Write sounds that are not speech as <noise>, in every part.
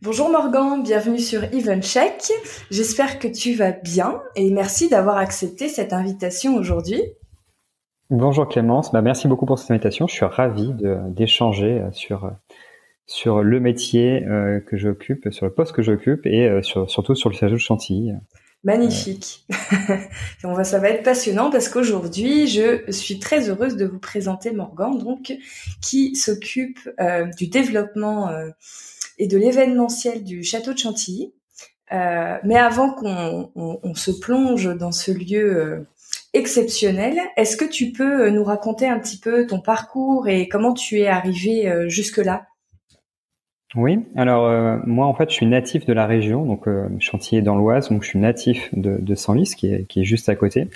Bonjour Morgan, bienvenue sur EventCheck. J'espère que tu vas bien et merci d'avoir accepté cette invitation aujourd'hui. Bonjour Clémence, bah, merci beaucoup pour cette invitation. Je suis ravi d'échanger sur sur le métier euh, que j'occupe, sur le poste que j'occupe et euh, sur, surtout sur le château de Chantilly. Magnifique. <laughs> On va, ça va être passionnant parce qu'aujourd'hui, je suis très heureuse de vous présenter Morgan, donc qui s'occupe euh, du développement et de l'événementiel du château de Chantilly. mais avant qu'on on, se plonge dans ce lieu exceptionnel, est-ce que tu peux nous raconter un petit peu ton parcours et comment tu es arrivé jusque-là? Oui, alors euh, moi en fait je suis natif de la région, donc euh, Chantilly dans l'Oise, donc je suis natif de, de Senlis qui est, est juste à côté.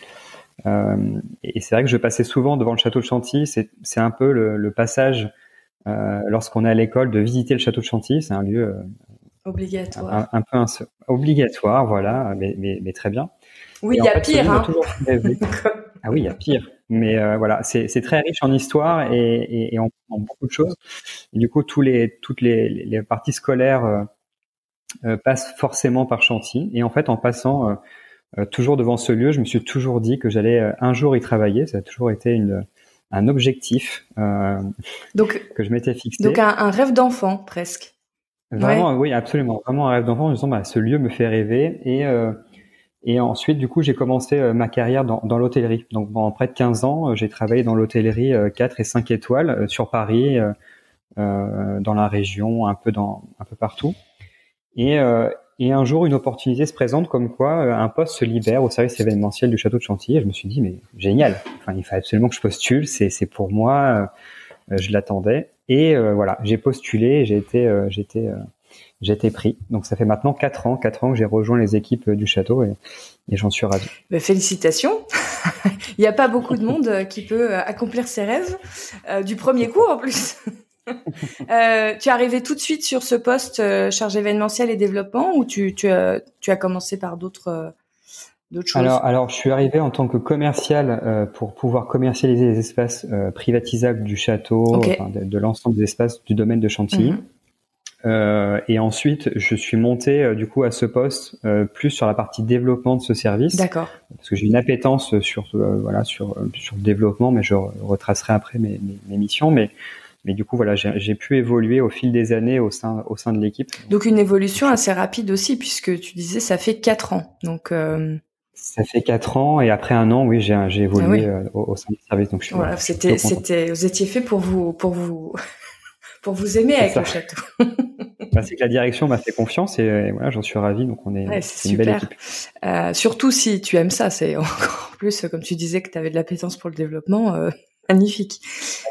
Euh, et c'est vrai que je passais souvent devant le château de Chantilly, c'est un peu le, passage euh, lorsqu'on est à l'école de visiter le château de Chantilly, c'est un lieu euh, obligatoire, un, peu obligatoire, voilà, mais, mais, mais, très bien. Oui, il y a pire. Hein. <laughs> ah oui, il y a pire. Mais euh, voilà, c'est très riche en histoire et, et, en, beaucoup de choses. Et du coup, tous les, toutes les, les parties scolaires euh, euh, passent forcément par Chantilly. Et en fait, en passant toujours devant ce lieu, je me suis toujours dit que j'allais un jour y travailler. Ça a toujours été une, un objectif donc, que je m'étais fixé. Donc un, un rêve d'enfant presque. Vraiment, oui, absolument. Vraiment un rêve d'enfant. Je me disant, bah, ce lieu me fait rêver et et ensuite, du coup, j'ai commencé euh, ma carrière dans, dans l'hôtellerie. Donc, pendant près de 15 ans, euh, j'ai travaillé dans l'hôtellerie 4 euh, et 5 étoiles sur Paris, euh, dans la région, un peu dans un peu partout. Et, et un jour, une opportunité se présente comme quoi un poste se libère au service événementiel du château de Chantilly. Et je me suis dit, mais génial. Enfin, il fallait absolument que je postule. C'est, pour moi. je l'attendais. Et voilà, j'ai postulé. J'ai été, pris. Donc ça fait maintenant quatre ans, quatre ans que j'ai rejoint les équipes du château et, j'en suis ravi. Félicitations. <laughs> Il n'y a pas beaucoup de monde euh, qui peut euh, accomplir ses rêves euh, du premier coup en plus. <laughs> euh, tu es arrivé tout de suite sur ce poste chargé événementiel et développement ou tu, tu, as, tu as commencé par d'autres d'autres choses? Alors, alors, je suis arrivé en tant que commercial pour pouvoir commercialiser les espaces privatisables du château, de, l'ensemble des espaces du domaine de Chantilly. Mhm. Euh, et ensuite, je suis monté euh, du coup à ce poste euh, plus sur la partie développement de ce service. D'accord. Parce que j'ai une appétence sur voilà sur sur le développement, mais je retracerai après mes, mes, missions. Mais mais du coup voilà, j'ai pu évoluer au fil des années au sein au sein de l'équipe. Donc une évolution assez rapide aussi, puisque tu disais ça fait quatre ans. Donc ça fait quatre ans et après un an, oui, j'ai j'ai évolué ah au, sein du service. Donc je suis voilà, c'était c'était vous étiez fait pour vous pour vous <laughs> pour vous aimer avec le château. <laughs> <laughs> bah, c'est que la direction m'a fait confiance et, voilà, j'en suis ravi. Donc on est, c'est une belle équipe. Euh, surtout si tu aimes ça, c'est encore plus comme tu disais que tu avais de l'appétence pour le développement. Euh, magnifique.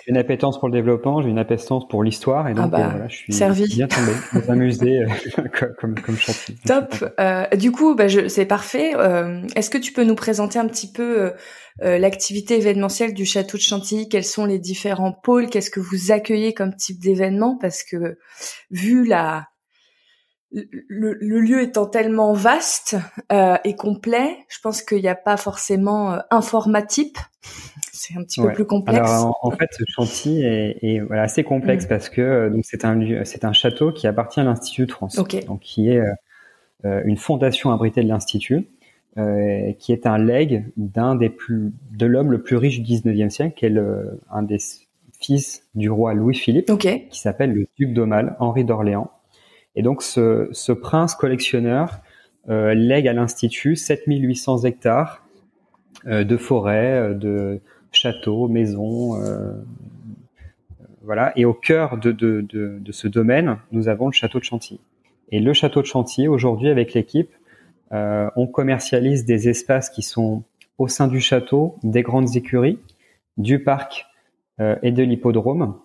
J'ai une appétence pour le développement, j'ai une appétence pour l'histoire et donc ah bah, euh, voilà, je suis servi. bien tombé dans un musée euh, <laughs> comme, comme, chantier. <laughs> Top. Euh, du coup, bah, c'est parfait. Euh, Est-ce que tu peux nous présenter un petit peu euh, l'activité événementielle du château de Chantilly, quels sont les différents pôles, qu'est-ce que vous accueillez comme type d'événement? Parce que vu la le, lieu étant tellement vaste euh, et complet, je pense qu'il n'y a pas forcément euh, un format type. C'est un petit peu plus complexe. Alors, en, fait, ce chantier est, voilà, assez complexe mm. parce que euh, donc c'est un lieu, c'est un château qui appartient à l'Institut de France, donc qui est une fondation abritée de l'Institut, qui est un legs d'un des plus de l'homme le plus riche du 19e siècle, qui est le, un des fils du roi Louis-Philippe, qui s'appelle le duc d'Aumale, Henri d'Orléans. Et donc ce, ce prince collectionneur euh, lègue à l'Institut 7800 hectares euh, de forêts, euh, de châteaux, maisons. Euh, euh, voilà. Et au cœur de, de, de, ce domaine, nous avons le château de Chantilly. Et le château de Chantilly, aujourd'hui, avec l'équipe, on commercialise des espaces qui sont au sein du château, des grandes écuries, du parc et de l'hippodrome.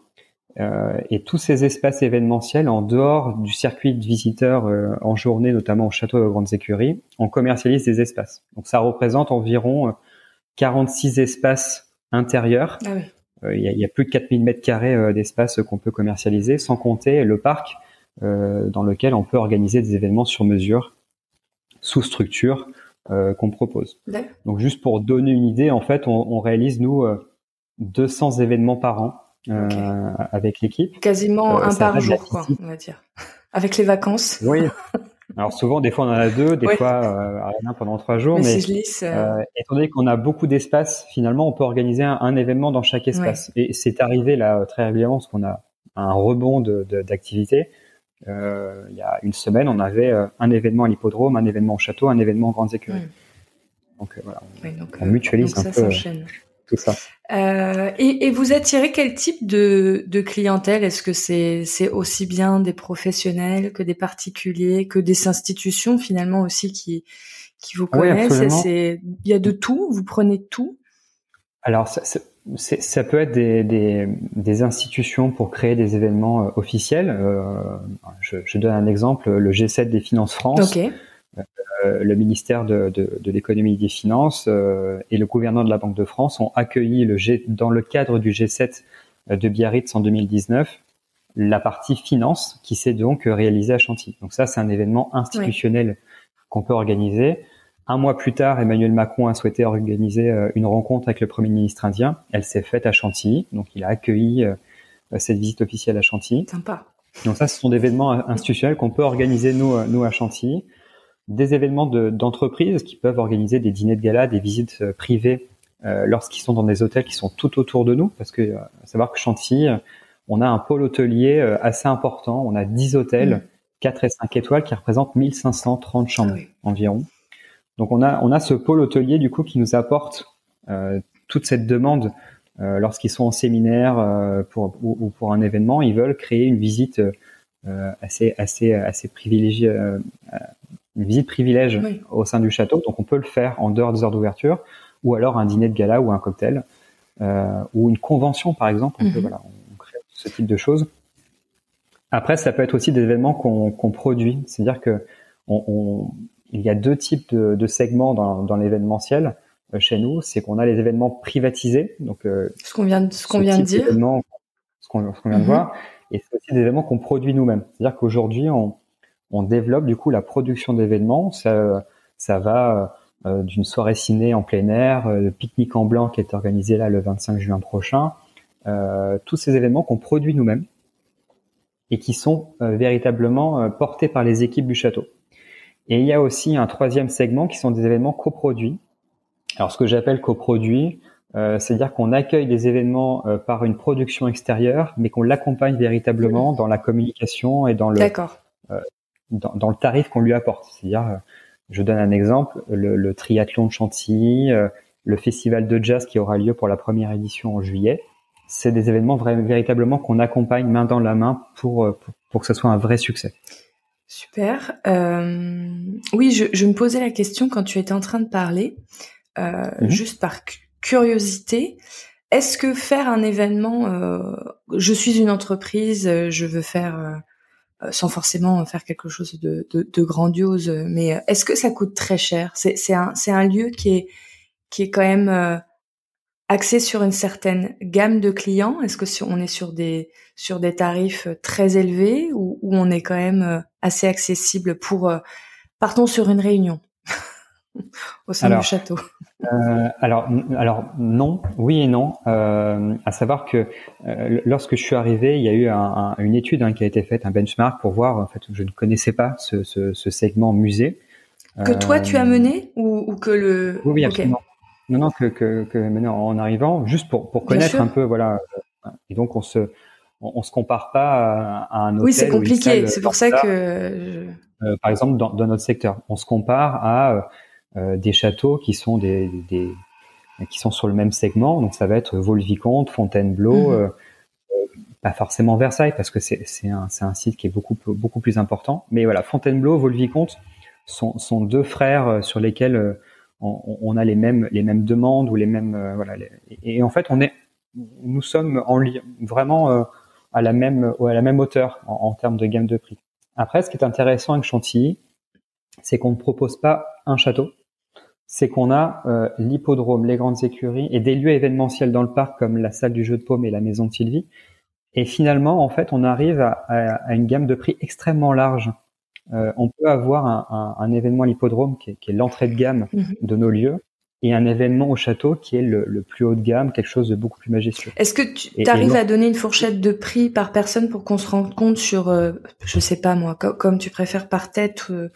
Euh, et tous ces espaces événementiels, en dehors du circuit de visiteurs euh, en journée, notamment au château de Grandes Écuries, on commercialise des espaces. Donc ça représente environ 46 euh, espaces intérieurs. Ah il y, a, y, a, plus de 4000 mètres carrés d'espace qu'on peut commercialiser, sans compter le parc dans lequel on peut organiser des événements sur mesure, sous structure qu'on propose. Donc juste pour donner une idée, en fait, on, on réalise nous 200 événements par an euh, avec l'équipe. Quasiment euh, un par jour, quoi, on va dire. Avec les vacances. Oui. <laughs> Alors souvent, des fois on en a deux, des fois euh, rien pendant trois jours. Mais, si je euh... étant donné qu'on a beaucoup d'espace, finalement, on peut organiser un, événement dans chaque espace. Et c'est arrivé là très régulièrement parce qu'on a un rebond d'activité. De, euh, il y a une semaine, on avait un événement à l'hippodrome, un événement au château, un événement en grandes écuries. Donc voilà, on, on mutualise donc un ça peu tout ça. Euh, et, et, vous attirez quel type de, de clientèle? Est-ce que c'est aussi bien des professionnels que des particuliers, que des institutions finalement aussi qui qui vous connaissent? C'est il y a de tout? Vous prenez tout? Alors ça, ça peut être des, des, des, institutions pour créer des événements euh, officiels. Euh, je, je, donne un exemple, le G7 des Finances France. Okay. Euh, le ministère de, l'économie et des finances euh, et le gouvernement de la Banque de France ont accueilli le G, dans le cadre du G7 euh, de Biarritz en 2019 la partie finance qui s'est donc réalisée à Chantilly. Donc ça, c'est un événement institutionnel qu'on peut organiser. Un mois plus tard, Emmanuel Macron a souhaité organiser une rencontre avec le Premier ministre indien. Elle s'est faite à Chantilly, donc il a accueilli cette visite officielle à Chantilly. Sympa. Donc ça, ce sont des événements institutionnels qu'on peut organiser nous, nous à Chantilly des événements d'entreprise qui peuvent organiser des dîners de gala, des visites euh, privées euh, lorsqu'ils sont dans des hôtels qui sont tout autour de nous, parce que euh, savoir que Chantilly, on a un pôle hôtelier assez important, on a 10 hôtels, 4 mmh. et 5 étoiles qui représentent 1530 chambres ah environ. Donc on a on a ce pôle hôtelier du coup qui nous apporte toute cette demande lorsqu'ils sont en séminaire pour ou, pour un événement, ils veulent créer une visite assez assez assez privilégiée une visite privilège au sein du château, donc on peut le faire en dehors des heures d'ouverture, ou alors un dîner de gala ou un cocktail, euh, ou une convention par exemple. On, peut, mhm. voilà, on crée ce type de choses. Après, ça peut être aussi des événements qu'on produit, c'est-à-dire que on, on, il y a deux types de, de segments dans, dans l'événementiel euh, chez nous. C'est qu'on a les événements privatisés, donc euh, ce qu'on vient, ce qu'on vient de dire, ce qu'on vient de voir, et c'est aussi des événements qu'on produit nous-mêmes. C'est-à-dire qu'aujourd'hui, on, on développe du coup la production d'événements. Ça, ça va euh, d'une soirée ciné en plein air, euh, le pique-nique en blanc qui est organisé là le 25 juin prochain. Euh, tous ces événements qu'on produit nous-mêmes et qui sont véritablement portés par les équipes du château. Et il y a aussi un troisième segment qui sont des événements coproduits. Alors ce que j'appelle coproduits, c'est-à-dire qu'on accueille des événements par une production extérieure, mais qu'on l'accompagne véritablement dans la communication et dans le, dans, le tarif qu'on lui apporte. C'est-à-dire, euh, je donne un exemple, le, triathlon de Chantilly, euh, le festival de jazz qui aura lieu pour la première édition en juillet. C'est des événements véritablement qu'on accompagne main dans la main pour, euh, pour, que ce soit un vrai succès. Super. Euh, oui, je, je, me posais la question quand tu étais en train de parler, euh, mhm. juste par curiosité. Est-ce que faire un événement, euh, je suis une entreprise, je veux faire euh, sans forcément faire quelque chose de, de, de grandiose. Mais euh, est-ce que ça coûte très cher? C'est un, un lieu qui est, qui est quand même euh, axé sur une certaine gamme de clients? Est-ce que on est sur des sur des tarifs très élevés ou, on est quand même assez accessible pour partons sur une réunion? <laughs> <laughs> au sein du château euh, alors, alors non, oui et non. Euh, à savoir que euh, lorsque je suis arrivé, il y a eu un, une étude hein, qui a été faite, un benchmark pour voir. En fait, je ne connaissais pas ce, ce, ce segment musée. Que toi tu as euh, mené ou, ou que le Oui, oui absolument. Non, non, que, que, que maintenant en arrivant, juste pour, pour connaître un peu, voilà. Et donc on se on, on se compare pas à, un hôtel. Oui, c'est compliqué. C'est pour ça que. Euh, par exemple, dans, dans, notre secteur, on se compare à euh, des châteaux qui sont des, des, qui sont sur le même segment. Donc ça va être Vaux-le-Vicomte, Fontainebleau, mhm. euh, pas forcément Versailles parce que c'est un, un site qui est beaucoup beaucoup plus important. Mais voilà, Fontainebleau, Vaux-le-Vicomte sont, sont deux frères sur lesquels on, on, a les mêmes les mêmes demandes ou les mêmes voilà. et, en fait, on est nous sommes en vraiment à la même à la même hauteur en, en, termes de gamme de prix. Après, ce qui est intéressant avec Chantilly, c'est qu'on ne propose pas un château, c'est qu'on a euh, l'hippodrome, les grandes écuries et des lieux événementiels dans le parc comme la salle du jeu de paume et la maison de Sylvie. Et finalement, en fait, on arrive à, une gamme de prix extrêmement large. Euh, on peut avoir un, événement à l'hippodrome qui est, l'entrée de gamme mhm. de nos lieux et un événement au château qui est le, plus haut de gamme, quelque chose de beaucoup plus majestueux. Est-ce que tu arrives à donner une fourchette de prix par personne pour qu'on se rende compte sur, euh, je sais pas moi, comme tu préfères par tête, euh,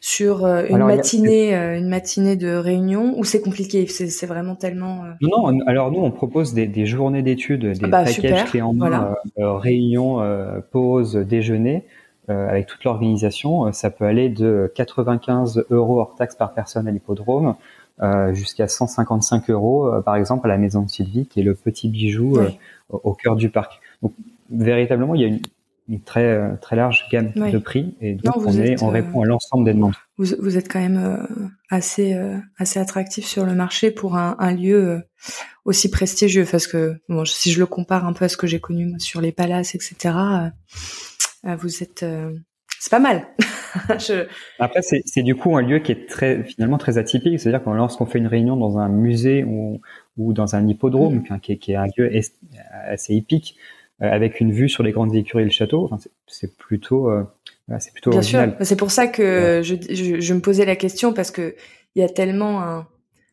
sur euh, une matinée, une matinée de réunion, ou c'est compliqué, c'est vraiment tellement. Non, non, alors nous on propose des, journées d'études, des ah bah, packages clés en main, réunion, pause, déjeuner. avec toute l'organisation, ça peut aller de 95 euros hors taxe par personne à l'hippodrome euh, jusqu'à 155 euros, euh, par exemple, à la maison de Sylvie, qui est le petit bijou euh, au, cœur du parc. Donc, véritablement, il y a une, une très très large gamme de prix et donc on, est, on répond à l'ensemble des demandes. Vous, vous êtes quand même assez assez attractif sur le marché pour un, un lieu aussi prestigieux parce que bon, si je le compare un peu à ce que j'ai connu sur les palaces etc vous êtes c'est pas mal. <laughs> je... Après, c'est du coup un lieu qui est très, finalement très atypique. C'est-à-dire que lorsqu'on fait une réunion dans un musée ou, ou dans un hippodrome, mm. qui, est, qui, est, un lieu assez épique, euh, avec une vue sur les grandes écuries et le château, enfin, c'est plutôt, euh, c'est plutôt Bien sûr. C'est pour ça que je, je, je, me posais la question parce que il y a tellement un,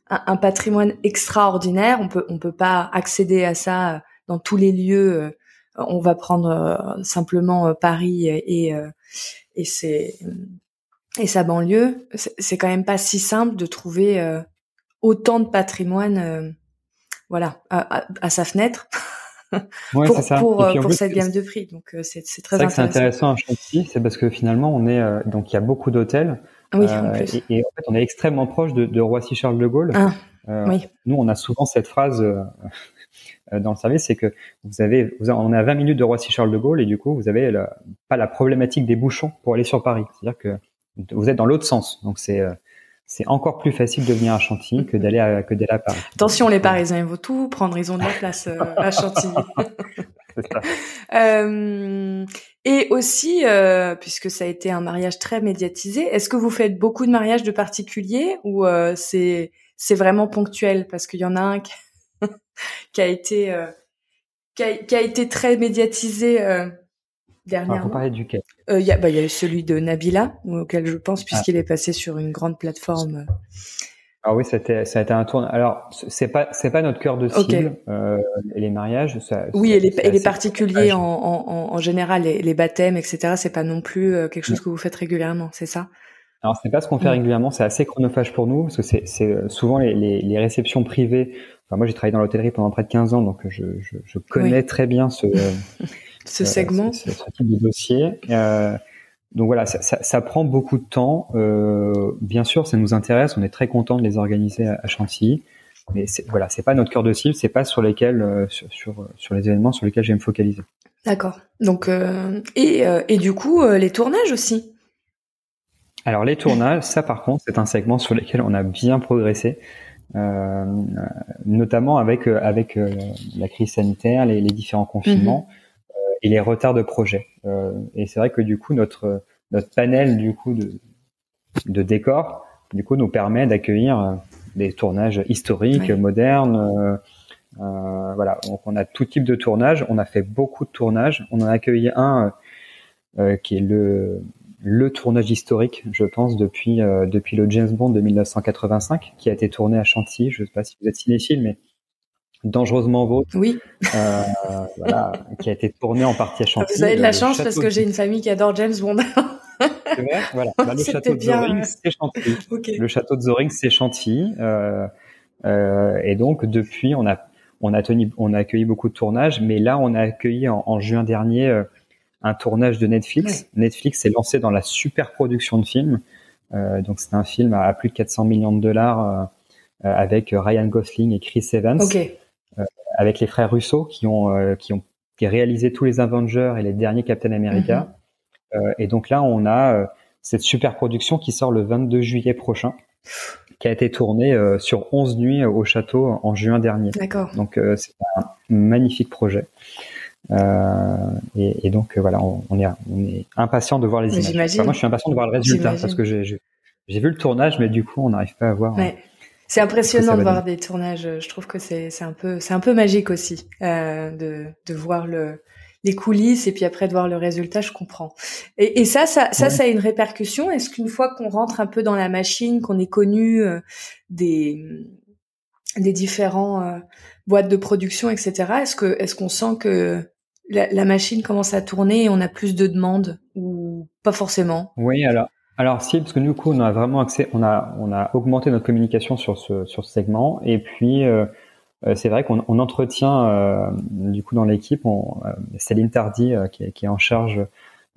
un, patrimoine extraordinaire. On peut, on peut pas accéder à ça dans tous les lieux. Euh, on va prendre simplement Paris et, et c'est et sa banlieue, c'est quand même pas si simple de trouver euh, autant de patrimoine, euh, voilà, à, sa fenêtre. <laughs> Ouais, pour, ça. pour, pour cette gamme de prix. Donc c'est très intéressant. C'est intéressant à Chantilly, c'est parce que finalement on est donc il y a beaucoup d'hôtels. Oui, et, et, en fait on est extrêmement proche de, de Roissy Charles de Gaulle. Ah, oui. Nous on a souvent cette phrase euh, dans le service, c'est que vous avez, vous, on est à 20 minutes de Roissy-Charles de Gaulle et du coup, vous avez pas la problématique des bouchons pour aller sur Paris. C'est-à-dire que vous êtes dans l'autre sens. Donc c'est euh, c'est encore plus facile de venir à Chantilly que d'aller à, que d'aller à Paris. Attention, les Parisiens, ils vont tout prendre. Ils ont de la place euh, à Chantilly. <laughs> ça. <laughs> Euh, et aussi, euh, puisque ça a été un mariage très médiatisé, est-ce que vous faites beaucoup de mariages de particuliers ou euh, c'est c'est vraiment ponctuel? Parce qu'il y en a un qui, <laughs> qui a été euh, qui, a, qui, a, été très médiatisé euh, dernièrement. Ah, duquel euh, Il y, a, bah, y a celui de Nabila auquel je pense puisqu'il ah. est passé sur une grande plateforme. Ah oui, ça a été, ça a été un tour. Alors, c'est pas, c'est pas notre cœur de cible. Euh, les mariages, ça, Oui, et les, et les particuliers en, en, en, général, les, les baptêmes, etc. C'est pas non plus quelque chose que vous faites régulièrement, c'est ça? Alors, c'est pas ce qu'on fait régulièrement. C'est assez chronophage pour nous parce que c'est, c'est souvent les, les, les réceptions privées moi, j'ai travaillé dans l'hôtellerie pendant près de 15 ans, donc je, je, je connais très bien ce, <laughs> ce segment, ce, ce, type de dossier. Euh, donc voilà, ça, ça, ça, prend beaucoup de temps. Euh, bien sûr, ça nous intéresse. On est très content de les organiser à, Chantilly, mais voilà, c'est pas notre cœur de cible. C'est pas sur lesquels, euh, sur, sur, sur les événements sur lesquels j'aime me focaliser. D'accord. Donc euh, et, euh, et du coup, les tournages aussi. Alors les tournages, ça par contre, c'est un segment sur lequel on a bien progressé. Euh, notamment avec euh, avec euh, la crise sanitaire, les, les différents confinements mhm. et les retards de projet. et c'est vrai que du coup notre notre panel du coup de de décors du coup nous permet d'accueillir des tournages historiques, modernes, voilà, donc on a tout type de tournage. On a fait beaucoup de tournages. On en a accueilli un qui est le le tournage historique, je pense, depuis depuis le James Bond de 1985, qui a été tourné à Chantilly. Je ne sais pas si vous êtes cinéphile, mais dangereusement vôtre. Oui. Euh, voilà, qui a été tourné en partie à Chantilly. Vous avez de la chance parce que j'ai une famille qui adore James Bond. c'est vrai, voilà. <laughs> Bah, le château de Zoring, c'est Chantilly. Le château de Zoring, c'est Chantilly. Euh, euh, et donc depuis, on a on a tenu, on a accueilli beaucoup de tournages, mais là, on a accueilli en, juin dernier euh, un tournage de Netflix. Netflix s'est lancé dans la super production de films. Euh, donc c'est un film à, plus de 400 millions de dollars avec Ryan Gosling et Chris Evans. Okay. Euh, avec les frères Russo qui ont euh, qui ont qui réalisé tous les Avengers et les derniers Captain America. Mhm. Euh, et donc là, on a cette super production qui sort le 22 juillet prochain qui a été tournée sur 11 nuits au château en juin dernier. D'accord. Donc c'est un magnifique projet. Euh, et, et, donc voilà, on, on, est, on est impatient de voir les images. moi, je suis impatient de voir le résultat parce que j'ai vu le tournage, mais du coup, on n'arrive pas à voir. Ouais. C'est impressionnant de voir des tournages. Je trouve que c'est un peu c'est un peu magique aussi euh, de de voir le les coulisses et puis après de voir le résultat. Je comprends. Et, et ça ça ça ça a une répercussion. Est-ce qu'une fois qu'on rentre un peu dans la machine, qu'on est connu euh, des des différents euh, boîtes de production, etc. Est-ce que est-ce qu'on sent que la, la, machine commence à tourner et on a plus de demandes ou pas forcément. Oui, alors alors si, parce que du coup, on a vraiment accès, on a, on a augmenté notre communication sur ce, sur ce segment, et puis euh, euh c'est vrai qu'on on entretient euh, du coup dans l'équipe, euh, Céline Tardy qui, qui, est en charge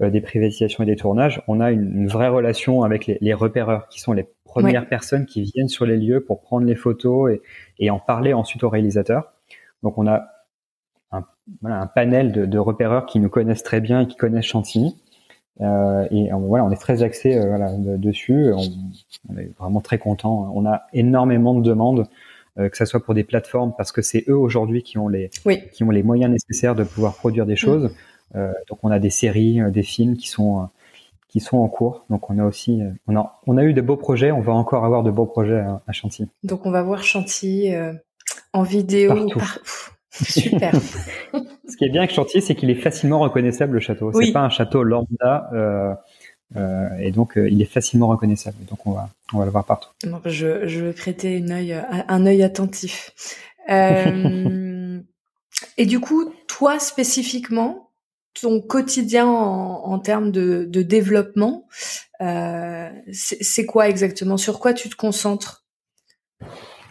des privatisations et des tournages, on a une, une vraie relation avec les, les, repéreurs, qui sont les premières personnes qui viennent sur les lieux pour prendre les photos et, et en parler ensuite aux réalisateurs. Donc on a voilà, un panel de, de repéreurs qui nous connaissent très bien et qui connaissent Chantilly. Euh, et voilà, on est très axé euh, voilà, dessus. On, on, est vraiment très content. On a énormément de demandes, euh, que ce soit pour des plateformes, parce que c'est eux aujourd'hui qui ont les qui ont les moyens nécessaires de pouvoir produire des mm. choses. Euh, donc on a des séries, des films qui sont qui sont en cours. Donc on a aussi on a on a eu de beaux projets. On va encore avoir de beaux projets à, à Chantilly. Donc on va voir Chantilly en vidéo. Par... Super. <laughs> Ce qui est bien avec Chantilly, c'est qu'il est facilement reconnaissable le château. C'est pas un château lambda. Euh, euh, et donc euh, il est facilement reconnaissable. Donc on va on va le voir partout. Donc je, je vais prêter une un œil attentif. <laughs> Et du coup, toi spécifiquement, ton quotidien en, en termes de, de développement, c'est quoi exactement? Sur quoi tu te concentres?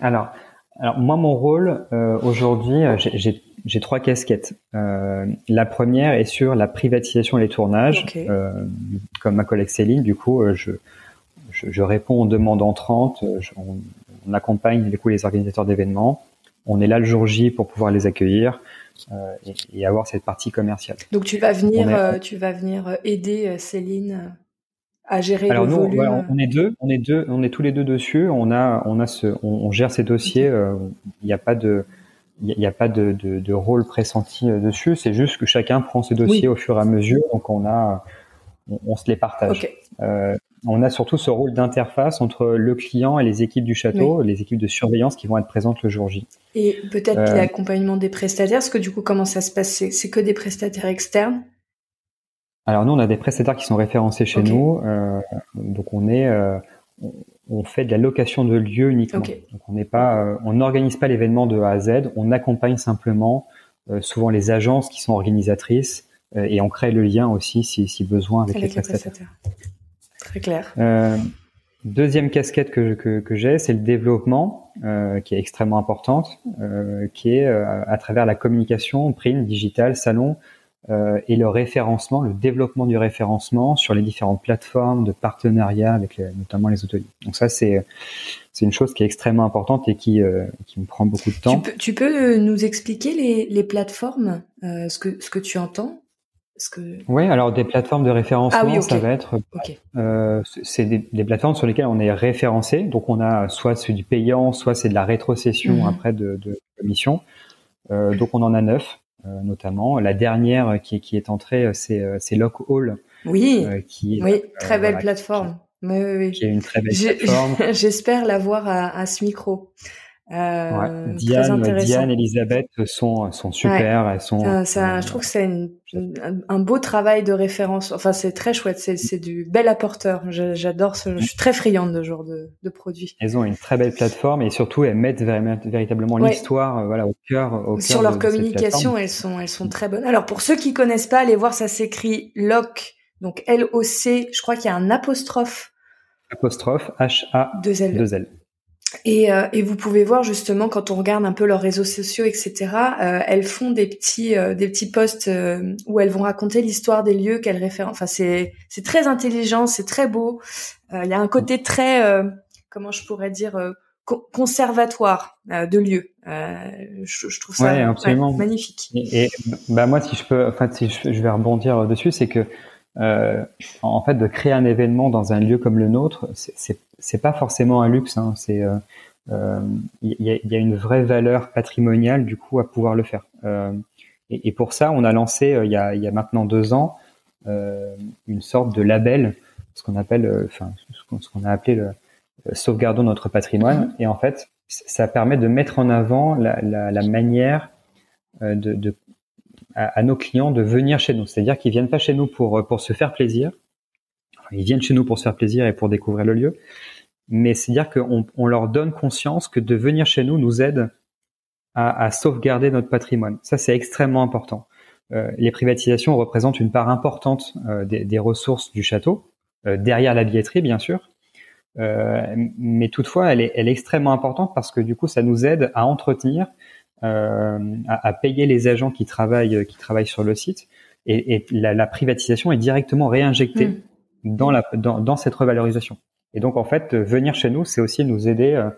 Alors alors moi, mon rôle euh, aujourd'hui, euh, j'ai trois casquettes. Euh, la première est sur la privatisation et les tournages. Euh, comme ma collègue Céline, du coup, euh, je, je, je réponds aux demandes entrantes. Je, on, on, accompagne du coup les organisateurs d'événements. On est là le jour J pour pouvoir les accueillir et, et, avoir cette partie commerciale. Donc tu vas venir, tu vas venir aider Céline à gérer Alors nous, on est deux, on est deux, on est tous les deux dessus. On a, on a ce, on, gère ces dossiers. Euh, il n'y a pas de, il n'y a pas de, de, de, rôle pressenti euh, dessus. C'est juste que chacun prend ses dossiers au fur et à mesure. Donc on a, on, se les partage. Euh, on a surtout ce rôle d'interface entre le client et les équipes du château, les équipes de surveillance qui vont être présentes le jour J. Et peut-être euh, l'accompagnement des prestataires, parce que du coup, comment ça se passe? C'est que des prestataires externes? Alors nous, on a des prestataires qui sont référencés chez nous, euh, donc on est, euh, on fait de la location de lieux uniquement. Donc on n'est pas, euh, on n'organise pas l'événement de A à Z, on accompagne simplement souvent les agences qui sont organisatrices et on crée le lien aussi si, si besoin avec, les, prestataires. Très clair. deuxième casquette que, que, que j'ai, c'est le développement, qui est extrêmement importante, qui est à travers la communication, print, digital, salon et le référencement, le développement du référencement sur les différentes plateformes de partenariat avec notamment les hôteliers. Donc ça, c'est c'est une chose qui est extrêmement importante et qui euh, qui me prend beaucoup de temps. Tu peux, tu peux nous expliquer les, les plateformes, euh, ce que ce que tu entends ce que... Oui, alors des plateformes de référencement, ah ça va être, euh, c'est des, des, plateformes sur lesquelles on est référencé. Donc on a soit c'est du payant, soit c'est de la rétrocession mhm. après de, de commission. Euh, donc on en a neuf. Euh, notamment. La dernière qui, qui est entrée, c'est euh, Lock Hall. Oui, euh, qui, oui, très belle plateforme. Qui, oui, oui, Qui est une très belle plateforme. <laughs> J'espère l'avoir à, à, ce micro. Euh, Diane, Diane, Elisabeth sont sont super. Elles sont. Ça, je trouve que c'est un beau travail de référence. Enfin, c'est très chouette. C'est du bel apporteur. J'adore. Ce, je suis très friande de ce genre de, de produits. Elles ont une très belle plateforme et surtout elles mettent véritablement l'histoire, euh, voilà, au cœur. Au Sur leur communication, elles sont elles sont très bonnes. Alors pour ceux qui connaissent pas, allez voir. Ça s'écrit LOC. Donc L O C. Je crois qu'il y a un apostrophe. Apostrophe H A 2 L. 2 L. Et, euh, et, vous pouvez voir justement quand on regarde un peu leurs réseaux sociaux, etc. Euh, elles font des petits euh, des petits posts où elles vont raconter l'histoire des lieux qu'elles réfèrent. Enfin, c'est c'est très intelligent, c'est très beau. Il y a un côté très comment je pourrais dire conservatoire de lieux. Je, je, trouve ça magnifique. Et, bah moi, si je peux, enfin si je, je vais rebondir dessus, c'est que en fait de créer un événement dans un lieu comme le nôtre, c'est pas forcément un luxe. Hein, c'est il euh, euh, y, a, y, a, une vraie valeur patrimoniale du coup à pouvoir le faire. Euh, et, et, pour ça, on a lancé il y a, y, a, maintenant deux ans une sorte de label, ce qu'on appelle, enfin ce qu'on a appelé le sauvegardons notre patrimoine. Et en fait, ça permet de mettre en avant la, la, la manière de, de à, à, nos clients de venir chez nous. C'est-à-dire qu'ils viennent pas chez nous pour pour se faire plaisir. ils viennent chez nous pour se faire plaisir et pour découvrir le lieu, mais c'est-à-dire qu'on on leur donne conscience que de venir chez nous nous aide à, à sauvegarder notre patrimoine. Ça, c'est extrêmement important. Euh, les privatisations représentent une part importante euh, des, des, ressources du château, euh, derrière la billetterie, bien sûr. Mais toutefois, elle est, elle est, extrêmement importante parce que du coup, ça nous aide à entretenir, à, à, payer les agents qui travaillent, qui travaillent sur le site. Et, et la, la, privatisation est directement réinjectée mmh. dans, la, dans, dans cette revalorisation. Et donc, en fait, venir chez nous, c'est aussi nous aider euh,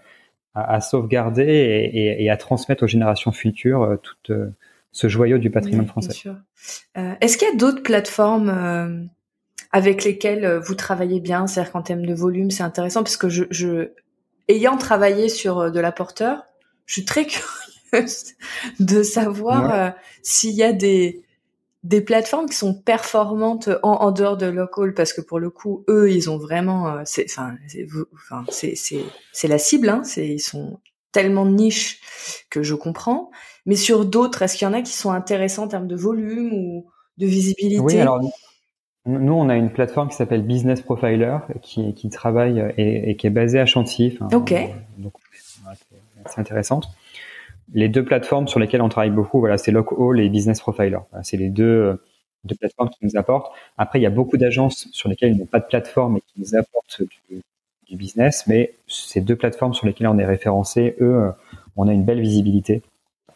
à, à sauvegarder et, et, et, à transmettre aux générations futures euh, tout euh, ce joyau du patrimoine français. Euh, Est-ce qu'il y a d'autres plateformes euh, avec lesquelles vous travaillez bien? C'est-à-dire qu'en termes de volume, c'est intéressant parce que je, je, ayant travaillé sur de l'apporteur, je suis très <laughs> curieuse de savoir s'il y a des des plateformes qui sont performantes en, en, dehors de local parce que pour le coup eux ils ont vraiment euh, c'est enfin c'est la cible hein. C'est ils sont tellement niche que je comprends. Mais sur d'autres est-ce qu'il y en a qui sont intéressants en termes de volume ou de visibilité? Oui alors nous on a une plateforme qui s'appelle Business Profiler qui qui travaille et, et qui est basée à Chantilly ok. donc c'est intéressante les deux plateformes sur lesquelles on travaille beaucoup, voilà, c'est Lockall et Business Profiler. c'est les deux, euh, deux plateformes qui nous apportent. Après, il y a beaucoup d'agences sur lesquelles il n'y a pas de plateforme et qui nous apportent du, business, mais ces deux plateformes sur lesquelles on est référencé, eux, euh, on a une belle visibilité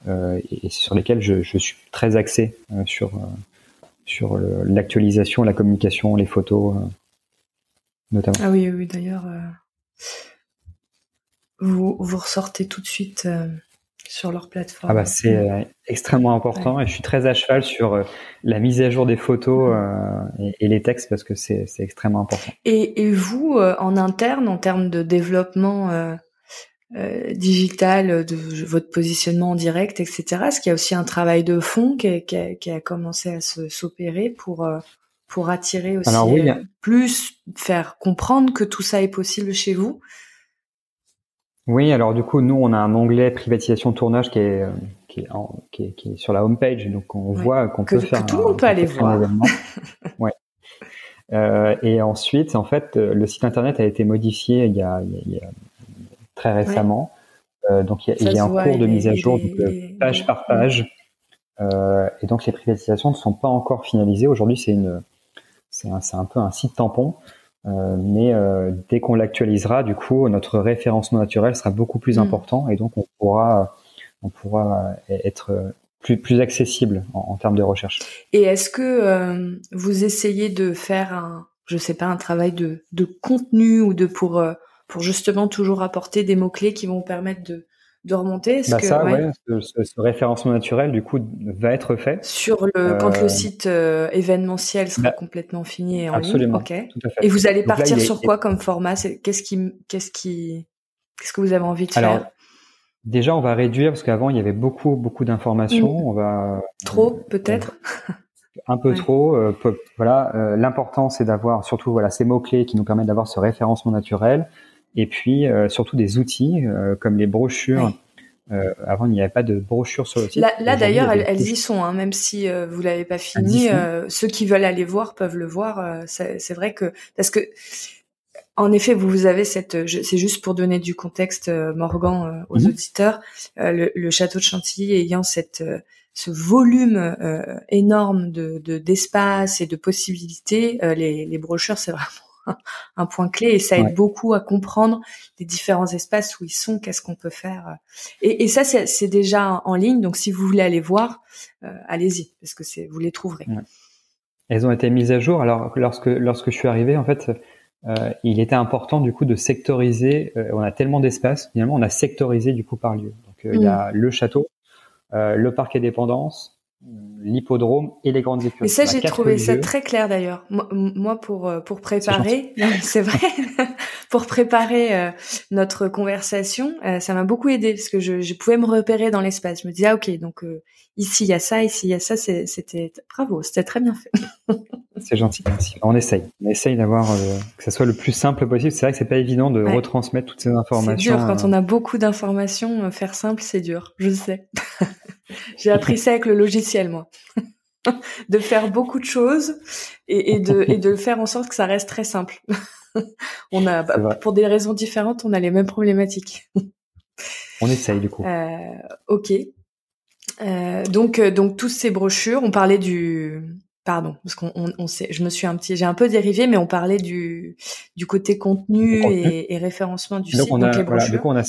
euh, et sur lesquelles je, je suis très axé euh, sur euh, sur l'actualisation, la communication, les photos, notamment. Ah oui, oui, d'ailleurs, vous vous ressortez tout de suite sur leur plateforme. Ah bah c'est euh, extrêmement important et je suis très à cheval sur euh, la mise à jour des photos euh, et, et, les textes parce que c'est extrêmement important. Et, et vous, en interne, en termes de développement digital, de votre positionnement en direct, etc., est-ce qu'il y a aussi un travail de fond qui a, qui a, qui a commencé à s'opérer pour pour attirer aussi Alors, oui, plus, faire comprendre que tout ça est possible chez vous? Oui, alors du coup, nous, on a un onglet privatisation tournage qui est, euh, qui est, qui est, qui est sur la home page, donc on voit qu'on peut faire. Que tout le monde peut aller voir. <laughs> ouais. Euh, et ensuite, en fait, euh, le site internet a été modifié il y a, il y a très récemment. Euh, donc il y a, il y a un cours de mise à jour, donc, page par page. Euh, et donc les privatisations ne sont pas encore finalisées. Aujourd'hui, c'est une, c'est un, un, peu un site tampon. Euh, mais euh, dès qu'on l'actualisera, du coup, notre référencement naturel sera beaucoup plus mm. important et donc on pourra, on pourra être plus, plus accessible en, en termes de recherche. Et est-ce que euh, vous essayez de faire un, je sais pas, un travail de, de contenu ou de pour pour justement toujours apporter des mots clés qui vont permettre de de remonter bah que, ça, ouais. ce, référencement naturel, du coup, va être fait. Sur le, quand le euh, site euh, événementiel sera bah, complètement fini et en absolument, ligne. Ok. Et vous allez partir sur quoi comme format? Qu'est-ce qui, qu'est-ce qui, qu'est-ce que vous avez envie de Alors, faire? Déjà, on va réduire parce qu'avant il y avait beaucoup, beaucoup d'informations. Mm. On va trop, peut-être? un peu <laughs> trop. Euh, voilà. L'important, c'est d'avoir surtout voilà ces mots clés qui nous permettent d'avoir ce référencement naturel et puis euh, surtout des outils euh, comme les brochures avant, il n'y avait pas de brochure sur le site. Là, d'ailleurs, elles, y sont, hein, même si vous l'avez pas fini. ceux qui veulent aller voir peuvent le voir. c'est vrai que parce que en effet, vous avez cette. C'est juste pour donner du contexte, Morgan, aux mhm. auditeurs. Le, château de Chantilly ayant cette ce volume euh, énorme de d'espace et de possibilités, euh, les, les brochures c'est vraiment <laughs> un point clé et ça aide beaucoup à comprendre les différents espaces où ils sont, qu'est-ce qu'on peut faire. Et, et ça, c'est déjà en ligne, donc si vous voulez aller voir, euh, allez-y, parce que vous les trouverez. Elles ont été mises à jour. Alors lorsque lorsque je suis arrivé, en fait, euh, il était important du coup de sectoriser. on a tellement d'espace, finalement, on a sectorisé du coup par lieu. Donc il y a mm. le château, euh, le parc et dépendance, l'hippodrome et les grandes écuries. Et ça, j'ai trouvé ça très clair d'ailleurs. Moi, pour euh, pour préparer, c'est <laughs> vrai, <laughs> pour préparer euh, notre conversation, ça m'a beaucoup aidé parce que je, je, pouvais me repérer dans l'espace. Je me disais, ah ok, donc ici il y a ça, ici il y a ça. C'était bravo, c'était très bien fait. <laughs> C'est gentil, merci. On essaye. On essaye d'avoir euh, que ça soit le plus simple possible. C'est vrai que c'est pas évident de retransmettre toutes ces informations. C'est dur quand euh. on a beaucoup d'informations. Euh, faire simple, c'est dur. Je sais. <laughs> J'ai appris ça avec le logiciel, moi. <laughs> de faire beaucoup de choses et, de et de faire en sorte que ça reste très simple. <laughs> on a bah, pour des raisons différentes, on a les mêmes problématiques. on essaye du coup. ok. donc donc toutes ces brochures, on parlait du pardon, parce qu'on on, sait, je me suis un petit, j'ai un peu dérivé, mais on parlait du du côté contenu, Et, référencement du site. On a, du coup, on a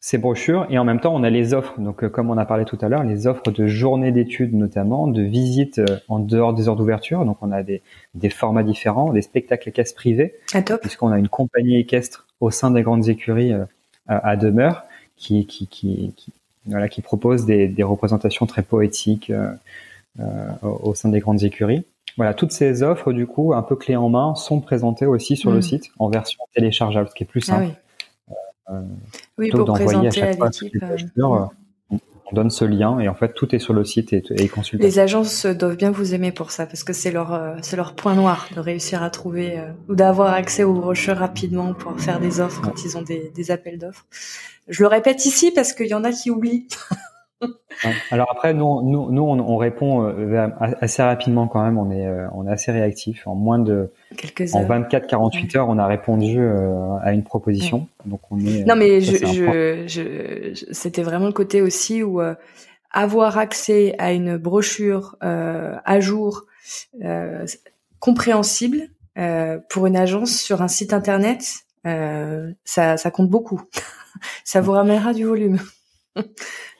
ces brochures et en même temps, on a les offres. Donc, euh, comme on a parlé tout à l'heure, les offres de journées d'études notamment, de visites euh, en dehors des heures d'ouverture. Donc, on a des, des formats différents, des spectacles équestres privés, ah, puisqu'on a une compagnie équestre au sein des grandes écuries euh, à, demeure qui, qui, qui, qui, voilà, qui propose des, des représentations très poétiques. Euh, au sein des grandes écuries. Voilà, toutes ces offres, du coup, un peu clés en main, sont présentées aussi sur le mm. site en version téléchargeable, ce qui est plus ah simple. oui. Euh, oui, pour d'envoyer à chaque fois euh, on donne ce lien et en fait tout est sur le site et, et consultable. Les agences doivent bien vous aimer pour ça parce que c'est leur c'est leur point noir de réussir à trouver ou d'avoir accès aux brochures rapidement pour faire des offres quand ils ont des, des appels d'offres. Je le répète ici parce qu'il y en a qui oublient. <laughs> Alors après, nous, nous, nous on, on, répond euh, assez rapidement quand même. On est, euh, on est assez réactif. En moins de, Quelques en 24-48 heures, on a répondu euh, à une proposition. Donc on est. Non, mais je, je, je, c'était vraiment le côté aussi où avoir accès à une brochure à jour, compréhensible pour une agence sur un site internet, ça, ça compte beaucoup. <laughs> ça vous ramènera du volume.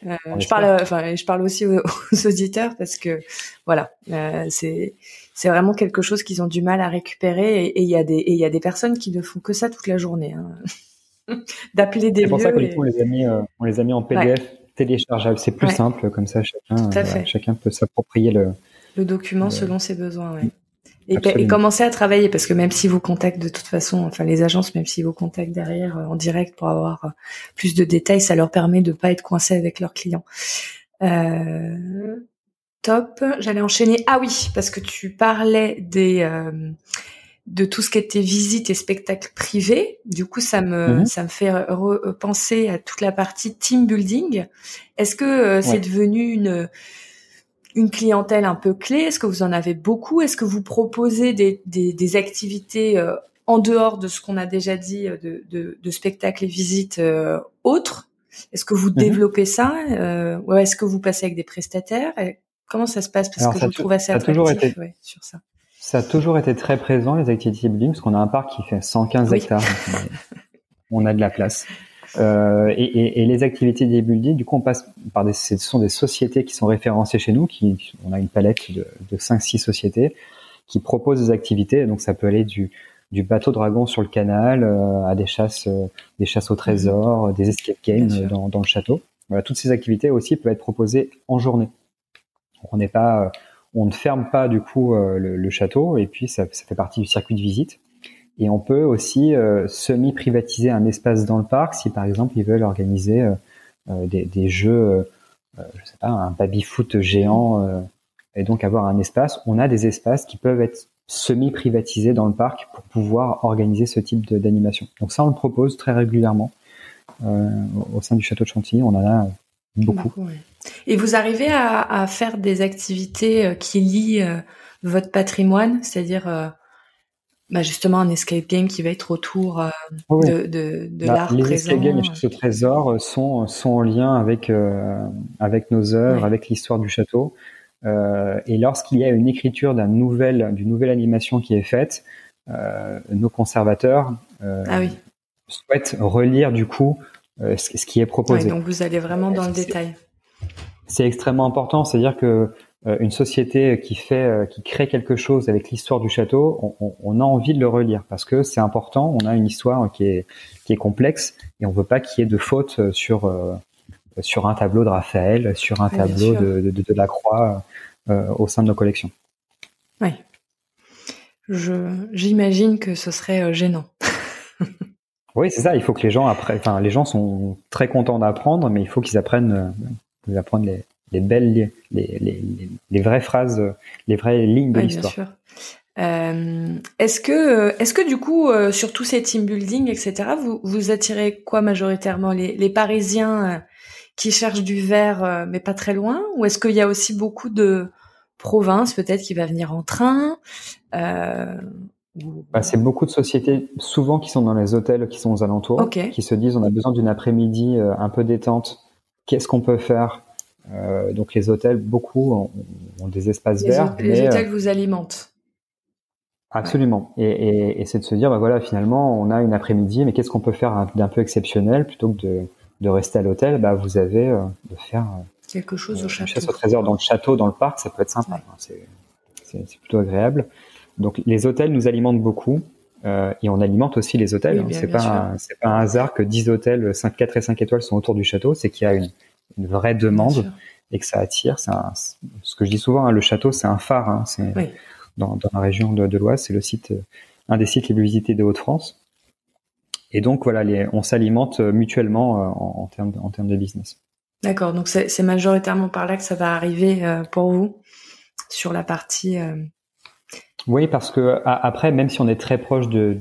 Euh, je parle, enfin, je parle aussi aux, auditeurs parce que voilà, euh, c'est c'est vraiment quelque chose qu'ils ont du mal à récupérer et il y a des il y a des personnes qui ne font que ça toute la journée, hein. <laughs> d'appeler des. C'est pour ça que on les a mis euh, on les a mis en PDF téléchargeable. C'est plus simple comme ça, chacun chacun peut s'approprier le le document selon ses besoins. Ouais. Et, et, commencer à travailler parce que même si vous contactez de toute façon, enfin les agences, même si vous contactent derrière euh, en direct pour avoir euh, plus de détails, ça leur permet de pas être coincé avec leurs clients. Euh, top. J'allais enchaîner. Ah oui, parce que tu parlais des euh, de tout ce qui était visite et spectacle privé. Du coup, ça me mhm. ça me fait penser à toute la partie team building. Est-ce que c'est devenu une une clientèle un peu clé? Est-ce que vous en avez beaucoup? Est-ce que vous proposez des, des, activités euh, en dehors de ce qu'on a déjà dit euh, de, de, de spectacles et visites euh, autres? Est-ce que vous mhm. développez ça euh, ou est-ce que vous passez avec des prestataires? Comment ça se passe? Parce que je trouve assez attractif sur ça. Ça a toujours été très présent les activités building parce qu'on a un parc qui fait 115 hectares. <laughs> on a de la place. Euh, et, et, et, les activités des buildings, du coup, on passe par des, ce sont des sociétés qui sont référencées chez nous, qui, on a une palette de, de 5-6 sociétés qui proposent des activités. Donc, ça peut aller du, du bateau dragon sur le canal euh, à des chasses, euh, des chasses au trésor, des escape games dans, dans, le château. Voilà, toutes ces activités aussi peuvent être proposées en journée. Donc, on n'est pas, on ne ferme pas du coup le, le, château et puis ça, ça fait partie du circuit de visite. Et on peut aussi euh, semi-privatiser un espace dans le parc si par exemple ils veulent organiser euh, euh, des, des, jeux, je sais pas, un baby-foot géant et donc avoir un espace. On a des espaces qui peuvent être semi-privatisés dans le parc pour pouvoir organiser ce type d'animation. Donc ça, on le propose très régulièrement au sein du château de Chantilly. On en a beaucoup. Et vous arrivez à, faire des activités qui lient votre patrimoine, c'est-à-dire bah justement un escape game qui va être autour de, de, de bah, l'art les présent. escape games et ce trésor sont, sont en lien avec, avec nos œuvres, avec l'histoire du château. Euh, et lorsqu'il y a une écriture d'un nouvel, d'une nouvelle animation qui est faite, euh, nos conservateurs euh, ah souhaitent relire du coup ce, qui est proposé. donc vous allez vraiment dans le détail. C'est extrêmement important, c'est-à-dire que une société qui fait, qui crée quelque chose avec l'histoire du château, on, on, a envie de le relire parce que c'est important. On a une histoire qui est qui est complexe et on veut pas qu'il y ait de fautes sur sur un tableau de Raphaël, sur un tableau de, de, de, la Croix euh, au sein de nos collections. Oui. J'imagine que ce serait euh, gênant. <laughs> oui, c'est ça. Il faut que les gens après, enfin, les gens sont très contents d'apprendre, mais il faut qu'ils apprennent, euh, apprennent les, les belles, les, les, les, vraies phrases, les vraies lignes de oui, l'histoire. Bien sûr. Euh, est-ce que, est-ce que du coup, sur tous ces team building, etc., vous, vous attirez quoi majoritairement? Les, les Parisiens qui cherchent du verre, euh, mais pas très loin? Ou est-ce qu'il y a aussi beaucoup de provinces, peut-être, qui va venir en train? Euh... bah, C'est beaucoup de sociétés, souvent qui sont dans les hôtels qui sont aux alentours, qui se disent on a besoin d'une après-midi euh, un peu détente. Qu'est-ce qu'on peut faire? Euh, Donc les hôtels, beaucoup ont, des espaces verts. les hôtels vous alimentent. Absolument. Et, et, et c'est de se dire, bah voilà, finalement, on a une après-midi, mais qu'est-ce qu'on peut faire d'un peu exceptionnel plutôt que de de rester à l'hôtel, bah, vous avez euh, de faire euh, quelque chose au château. Chasse au trésor dans le château, dans le parc, ça peut être sympa. C'est plutôt agréable. Donc les hôtels nous alimentent beaucoup euh, et on alimente aussi les hôtels. Hein. c'est pas c'est pas un hasard que 10 hôtels 5 4 et 5 étoiles sont autour du château, c'est qu'il y a une, une vraie demande et que ça attire. C'est ce que je dis souvent, hein, le château c'est un phare. Hein, c'est dans, dans, la région de, de l'Oise, c'est le site un des sites les plus visités de Haute-France. Et donc voilà, on s'alimente euh, mutuellement euh, en, termes de, en termes de business. D'accord, donc c'est majoritairement par là que ça va arriver euh, pour vous sur la partie. Oui, parce que après, même si on est très proche de,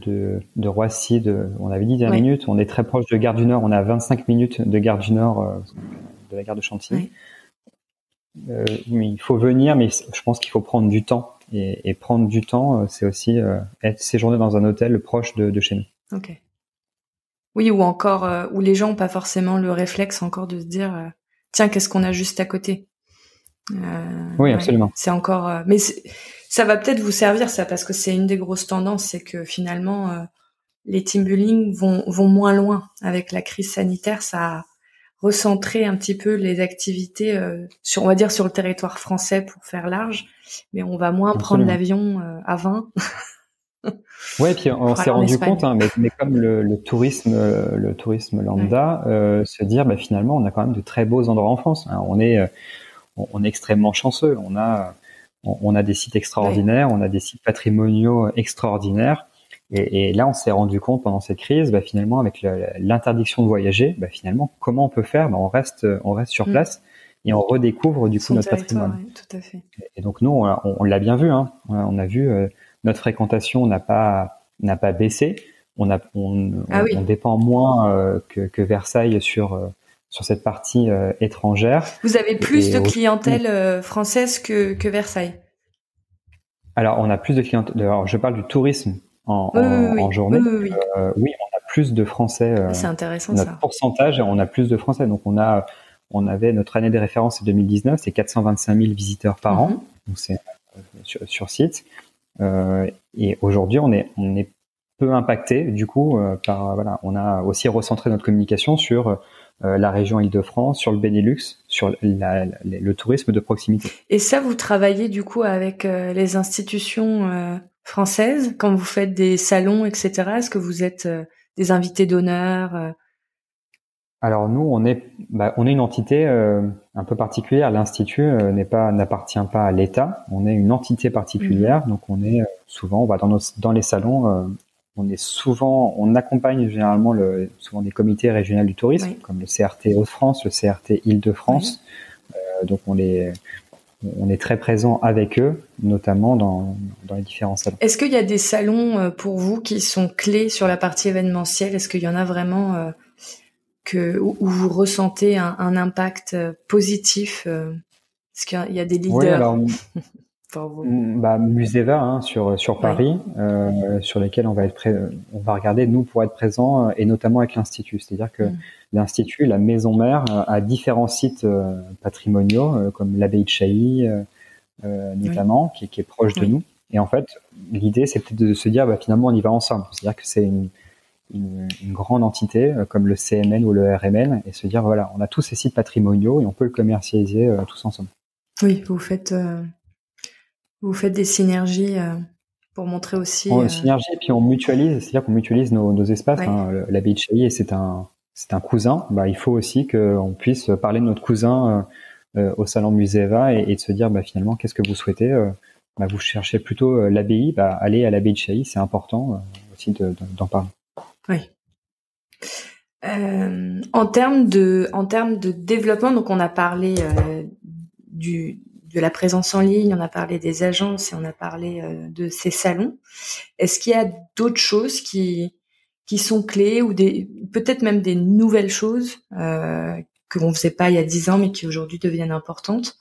de, Roissy, de, on avait dit 10 minutes, on est très proche de Gare du Nord, on a 25 minutes de Gare du Nord, de la gare de Chantilly. il faut venir, mais je pense qu'il faut prendre du temps. Et, prendre du temps, c'est aussi être séjourné dans un hôtel proche de, de chez nous. Ok. Oui, ou encore euh, où les gens n'ont pas forcément le réflexe encore de se dire euh, tiens qu'est-ce qu'on a juste à côté? Euh, oui, absolument. C'est encore, mais ça va peut-être vous servir ça parce que c'est une des grosses tendances, c'est que finalement les team building vont vont moins loin avec la crise sanitaire. Ça a recentré un petit peu les activités sur, on va dire, sur le territoire français pour faire large, mais on va moins prendre l'avion à 20 <laughs> Ouais, puis on s'est rendu compte, hein, mais, comme le, tourisme, le tourisme lambda, euh, se dire, bah, finalement, on a quand même de très beaux endroits en France. Hein. On est, euh, on, est extrêmement chanceux. On a, on, a des sites extraordinaires, on a des sites patrimoniaux extraordinaires. Et, là, on s'est rendu compte pendant cette crise, bah, finalement, avec l'interdiction de voyager, bah, finalement, comment on peut faire? Bah, On reste, on reste sur mm. place et on redécouvre du coup notre patrimoine. tout à fait. Et, donc nous, on, l'a bien vu. Hein. On a vu. Euh, notre fréquentation n'a pas n'a pas baissé. On a on, ah on, dépend moins euh, que, que, Versailles sur euh, sur cette partie étrangère. Vous avez plus de clientèle française que, que Versailles? Alors on a plus de clientèle. Alors je parle du tourisme en, en, journée. Oui, on a plus de Français. c'est intéressant notre ça. pourcentage, on a plus de Français. Donc on a on avait notre année de référence c'est 2019, c'est 425 000 visiteurs par an. Mhm. Donc c'est sur, sur, site. Euh, et aujourd'hui, on est, on est peu impacté du coup euh, par voilà, on a aussi recentré notre communication sur euh, la région Île-de-France, sur le Benelux, sur le tourisme de proximité. Et ça, vous travaillez du coup avec les institutions françaises quand vous faites des salons, etc. Est-ce que vous êtes des invités d'honneur alors nous, on est, bah, on est une entité euh, un peu particulière. L'institut euh, n'est pas, n'appartient pas à l'État. On est une entité particulière. Mmh. Donc on est euh, souvent, on va dans, nos, dans les salons. on est souvent, on accompagne généralement le, souvent des comités régionaux du tourisme, comme le CRT Hauts-de-France, le CRT Île-de-France. donc on les, on est très présent avec eux, notamment dans, dans les différents salons. Est-ce qu'il y a des salons pour vous qui sont clés sur la partie événementielle? Est-ce qu'il y en a vraiment que où vous ressentez un, un impact positif Est-ce qu'il y a des leaders? <laughs> Bah, Museva hein, sur sur Paris, euh, sur lesquels on va être on va regarder nous pour être présent euh, et notamment avec l'institut. C'est-à-dire que mm. l'institut, la maison mère, euh, a différents sites patrimoniaux comme l'abbaye de Chailly, notamment, qui, qui, est proche de nous. Et en fait, l'idée, c'est peut-être de se dire, bah, finalement, on y va ensemble. C'est-à-dire que c'est une, une, une, grande entité comme le CMN ou le RMN et se dire, voilà, on a tous ces sites patrimoniaux et on peut le commercialiser tous ensemble. Oui, vous faites vous faites des synergies euh, pour montrer aussi. On, euh, synergie et puis on mutualise, c'est-à-dire qu'on mutualise nos, nos espaces. Hein. La baie de c'est un, c'est un cousin. Bah, il faut aussi qu'on puisse parler de notre cousin euh, au salon Muséva et, et, de se dire bah, finalement qu'est-ce que vous souhaitez. bah, vous cherchez plutôt l'abbaye, bah, allez à l'abbaye de Chailly, c'est important aussi d'en parler. Oui. Euh, en termes de, en termes de développement, donc on a parlé euh, du, de la présence en ligne, on a parlé des agences et on a parlé euh, de ces salons. Est-ce qu'il y a d'autres choses qui qui sont clés ou peut-être même des nouvelles choses euh, que l'on faisait pas il y a dix ans mais qui aujourd'hui deviennent importantes,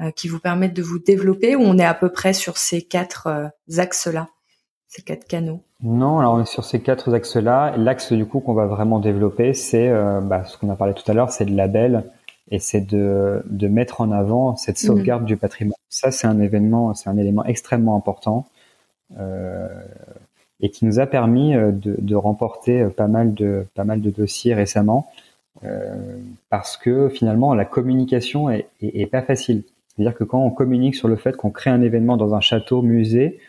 euh, qui vous permettent de vous développer ou on est à peu près sur ces quatre axes-là, ces quatre canaux? Non, alors on est sur ces quatre axes-là. L'axe du coup qu'on va vraiment développer, c'est bah, ce qu'on a parlé tout à l'heure, c'est le label et c'est de, de mettre en avant cette sauvegarde du patrimoine. Ça, c'est un événement, c'est un élément extrêmement important euh, et qui nous a permis euh, de, de, remporter pas mal de pas mal de dossiers récemment euh, parce que finalement la communication est, est, pas facile. C'est-à-dire que quand on communique sur le fait qu'on crée un événement dans un château musée,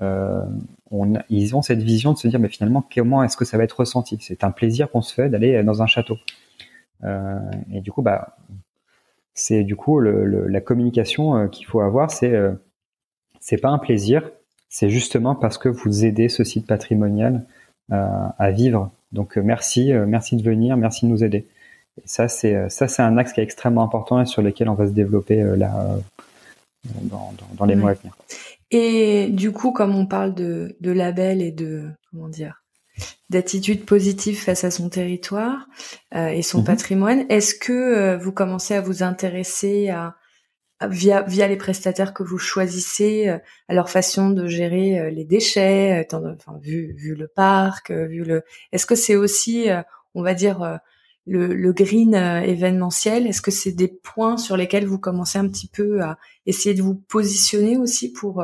euh, on, ils ont cette vision de se dire mais finalement comment est-ce que ça va être ressenti? C'est un plaisir qu'on se fait d'aller dans un château. Euh, et du coup, bah, c'est du coup le, la communication euh, qu'il faut avoir, c'est euh, c'est pas un plaisir, c'est justement parce que vous aidez ce site patrimonial à vivre. Donc merci, merci de venir, merci de nous aider. Et ça c'est ça c'est un axe qui est extrêmement important et sur lequel on va se développer là dans, dans, dans les mois à venir. Et du coup, comme on parle de, de label et de comment dire d'attitude positive face à son territoire euh, et son mhm. patrimoine. Est-ce que euh, vous commencez à vous intéresser à, via via les prestataires que vous choisissez euh, à leur façon de gérer les déchets, enfin, vu vu le parc, vu le. Est-ce que c'est aussi, on va dire, le, le green événementiel? Est-ce que c'est des points sur lesquels vous commencez un petit peu à essayer de vous positionner aussi pour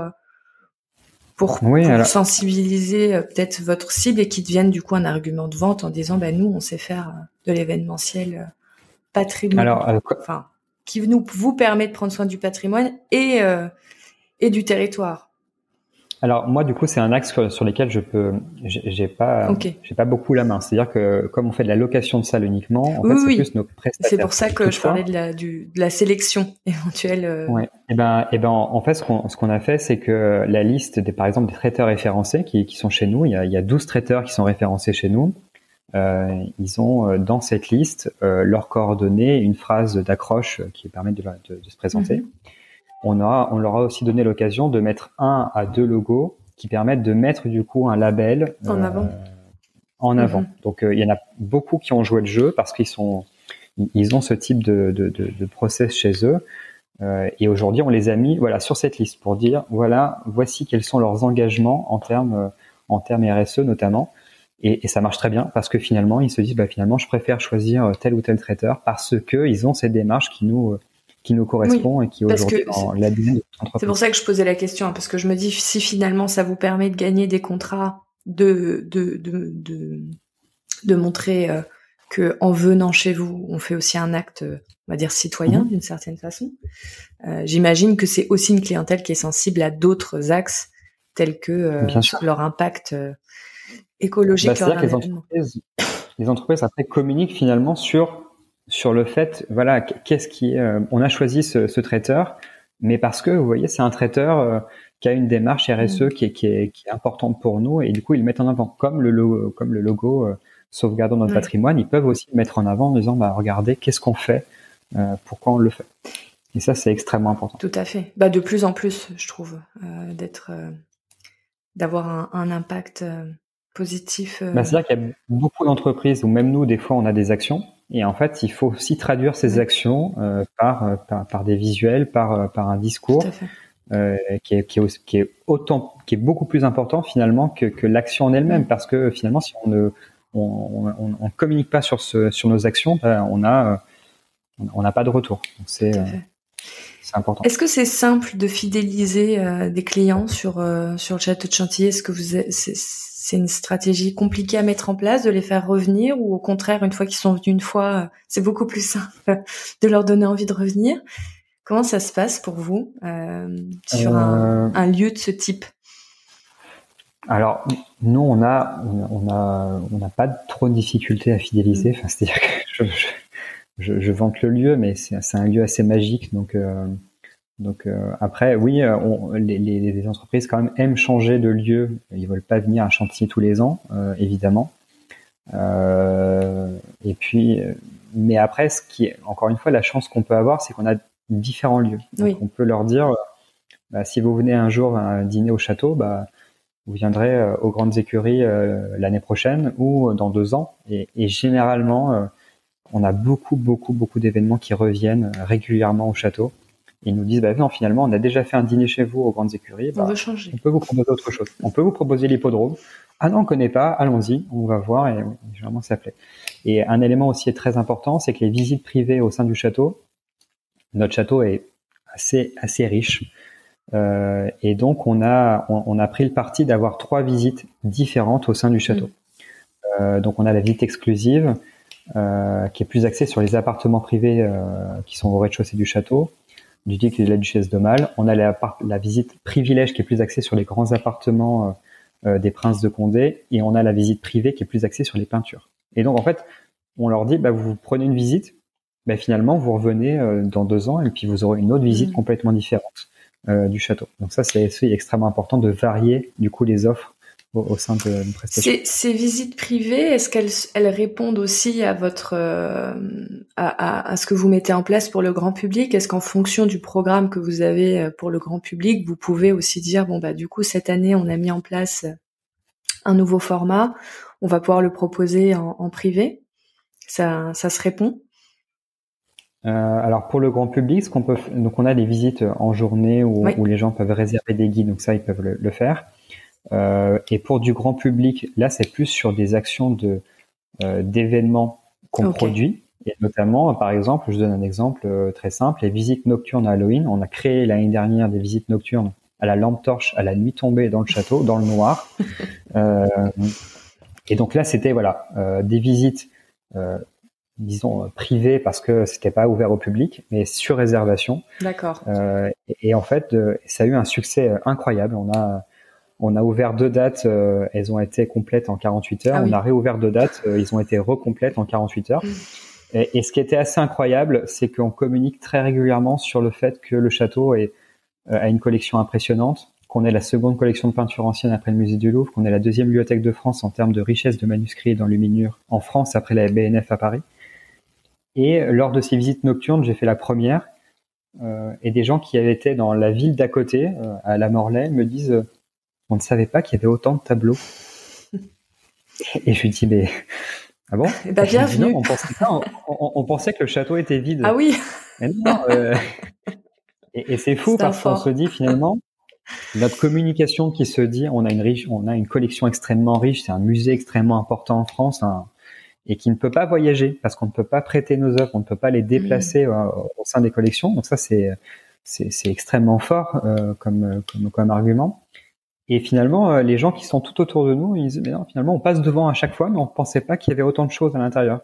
pour, sensibiliser euh, peut-être votre cible et qui devienne du coup un argument de vente en disant bah nous on sait faire euh, de l'événementiel euh, patrimoine Alors, enfin qui nous vous permet de prendre soin du patrimoine et et du territoire alors moi du coup c'est un axe sur lequel je peux j'ai pas j'ai pas beaucoup la main. C'est-à-dire que comme on fait de la location de salle uniquement, en fait c'est plus nos prestataires. C'est pour ça que je parlais de la du, de la sélection <laughs> éventuelle. Euh. Ouais. Et eh ben et eh ben en fait ce qu'on ce qu'on a fait c'est que la liste des par exemple des traiteurs référencés qui qui sont chez nous, il y a il y a 12 traiteurs qui sont référencés chez nous. Euh, ils ont euh, dans cette liste euh, leurs coordonnées, une phrase d'accroche qui permet de, de, de se présenter. Mhm on, on leur a aussi donné l'occasion de mettre un à deux logos qui permettent de mettre du coup un label en avant. Euh, en avant. Mhm. Donc euh, il y en a beaucoup qui ont joué le jeu parce qu'ils sont, ils ont ce type de, de, de, process chez eux. Euh, et aujourd'hui, on les a mis voilà sur cette liste pour dire voilà voici quels sont leurs engagements en termes en termes RSE notamment. Et, et, ça marche très bien parce que finalement, ils se disent bah finalement, je préfère choisir tel ou tel traiteur parce que ils ont cette démarche qui nous qui nous correspond et qui aujourd'hui C'est pour ça que je posais la question, parce que je me dis si finalement ça vous permet de gagner des contrats, de de de de, de montrer euh, que en venant chez vous, on fait aussi un acte, on va dire citoyen mhm. d'une certaine façon. Euh, J'imagine que c'est aussi une clientèle qui est sensible à d'autres axes tels que euh, leur impact euh, écologique. Bah, les entreprises, les entreprises après communiquent finalement sur sur le fait, voilà, qu'est-ce qui, euh, on a choisi ce, ce, traiteur, mais parce que vous voyez, c'est un traiteur euh, qui a une démarche RSE mm. qui, est, qui, est, qui, est, importante pour nous, et du coup, ils mettent en avant, comme le logo, comme le logo euh, sauvegardons notre patrimoine, ils peuvent aussi le mettre en avant en disant, bah, regardez, qu'est-ce qu'on fait, pourquoi on le fait. Et ça, c'est extrêmement important. Tout à fait. Bah, de plus en plus, je trouve, d'être, d'avoir un, un, impact positif. Bah, C'est-à-dire qu'il y a beaucoup d'entreprises, ou même nous, des fois, on a des actions. Et en fait, il faut aussi traduire ces actions par, par, par, des visuels, par, par un discours. Euh, qui, est, qui, est, qui, est, autant, qui est beaucoup plus important finalement que, que l'action en elle-même, parce que finalement, si on ne on, on, on communique pas sur, ce, sur nos actions, ben, on a on n'a pas de retour. C'est euh, c'est important. Est-ce que c'est simple de fidéliser euh, des clients sur euh, sur le château de Chantilly Est-ce que vous c'est une stratégie compliquée à mettre en place de les faire revenir ou au contraire une fois qu'ils sont venus une fois c'est beaucoup plus simple <laughs> de leur donner envie de revenir Comment ça se passe pour vous euh, sur un, euh, un, lieu de ce type? Alors, nous, on a, on a, on n'a pas trop de difficultés à fidéliser. Mm. Enfin, c'est-à-dire que je, je, je, vante le lieu, mais c'est, c'est un lieu assez magique. Donc, euh, donc euh, après, oui, euh, on, les, les, les, entreprises quand même aiment changer de lieu. Ils veulent pas venir à Chantilly tous les ans, évidemment. et puis, mais après, ce qui est encore une fois la chance qu'on peut avoir, c'est qu'on a différents lieux. Donc on peut leur dire, bah, si vous venez un jour à dîner au château, bah, vous viendrez euh, aux grandes écuries euh, l'année prochaine ou dans deux ans. Et, et généralement, euh, on a beaucoup, beaucoup, beaucoup d'événements qui reviennent régulièrement au château. Ils nous disent, bah non, finalement, on a déjà fait un dîner chez vous aux grandes écuries. on bah, veut changer. On peut vous proposer autre chose. On peut vous proposer l'hippodrome. Ah non, on connaît pas. Allons-y, on va voir et généralement ça plaît. Et un élément aussi très important, c'est que les visites privées au sein du château, notre château est assez, assez riche. Euh, et donc, on a, on, a pris le parti d'avoir trois visites différentes au sein du château. Mm. Euh, donc, on a la visite exclusive, euh, qui est plus axée sur les appartements privés qui sont au rez-de-chaussée du château, du duc et de la duchesse de Mal. On a la, la, visite privilège, qui est plus axée sur les grands appartements euh, des princes de Condé. Et on a la visite privée, qui est plus axée sur les peintures. Et donc, en fait, on leur dit, bah, vous prenez une visite, ben finalement vous revenez euh, dans deux ans et puis vous aurez une autre visite mm. complètement différente euh, du château. Donc ça c'est extrêmement important de varier du coup les offres au, sein de une prestation. Ces, ces visites privées, est-ce qu'elles elles répondent aussi à votre euh, à, à, ce que vous mettez en place pour le grand public? Est-ce qu'en fonction du programme que vous avez euh, pour le grand public, vous pouvez aussi dire bon bah du coup cette année on a mis en place un nouveau format, on va pouvoir le proposer en, en privé? Ça, ça se répond? Euh, alors pour le grand public, ce qu'on peut, donc on a des visites en journée où, où, les gens peuvent réserver des guides, donc ça ils peuvent le, faire. Euh, et pour du grand public, là c'est plus sur des actions de euh, d'événements qu'on produit. Et notamment, par exemple, je donne un exemple euh, très simple, les visites nocturnes à Halloween. On a créé l'année dernière des visites nocturnes à la lampe torche à la nuit tombée dans le château, dans le noir. <laughs> Euh, et donc là, c'était voilà des visites disons euh, privé parce que c'était pas ouvert au public, mais sur réservation. D'accord. Euh, et, en fait, ça a eu un succès incroyable. On a on a ouvert deux dates, elles ont été complètes en 48 heures. Ah on a réouvert deux dates, ils ont été recomplètes en 48 heures. Mm. Et, et, ce qui était assez incroyable, c'est qu'on communique très régulièrement sur le fait que le château est, a une collection impressionnante, qu'on est la seconde collection de peinture ancienne après le musée du Louvre, qu'on est la deuxième bibliothèque de France en termes de richesse de manuscrits et d'enluminures en France après la BNF à Paris. Et lors de ces visites nocturnes, j'ai fait la première. Euh, et des gens qui été dans la ville d'à côté, euh, à la Morlaix, me disent euh, on ne savait pas qu'il y avait autant de tableaux. et je lui dis mais ah bon? Bah, bienvenue. on, pensait on, pensait que le château était vide. Ah oui. Euh, et, et c'est fou parce qu'on se dit finalement notre communication qui se dit on a une riche, on a une collection extrêmement riche, c'est un musée extrêmement important en France. Un, et qui ne peut pas voyager parce qu'on ne peut pas prêter nos œuvres, on ne peut pas les déplacer mmh. euh, au sein des collections. Donc ça, c'est c'est extrêmement fort euh, comme, comme, comme argument. Et finalement, euh, les gens qui sont tout autour de nous, ils disent mais non, finalement, on passe devant à chaque fois, mais on pensait pas qu'il y avait autant de choses à l'intérieur.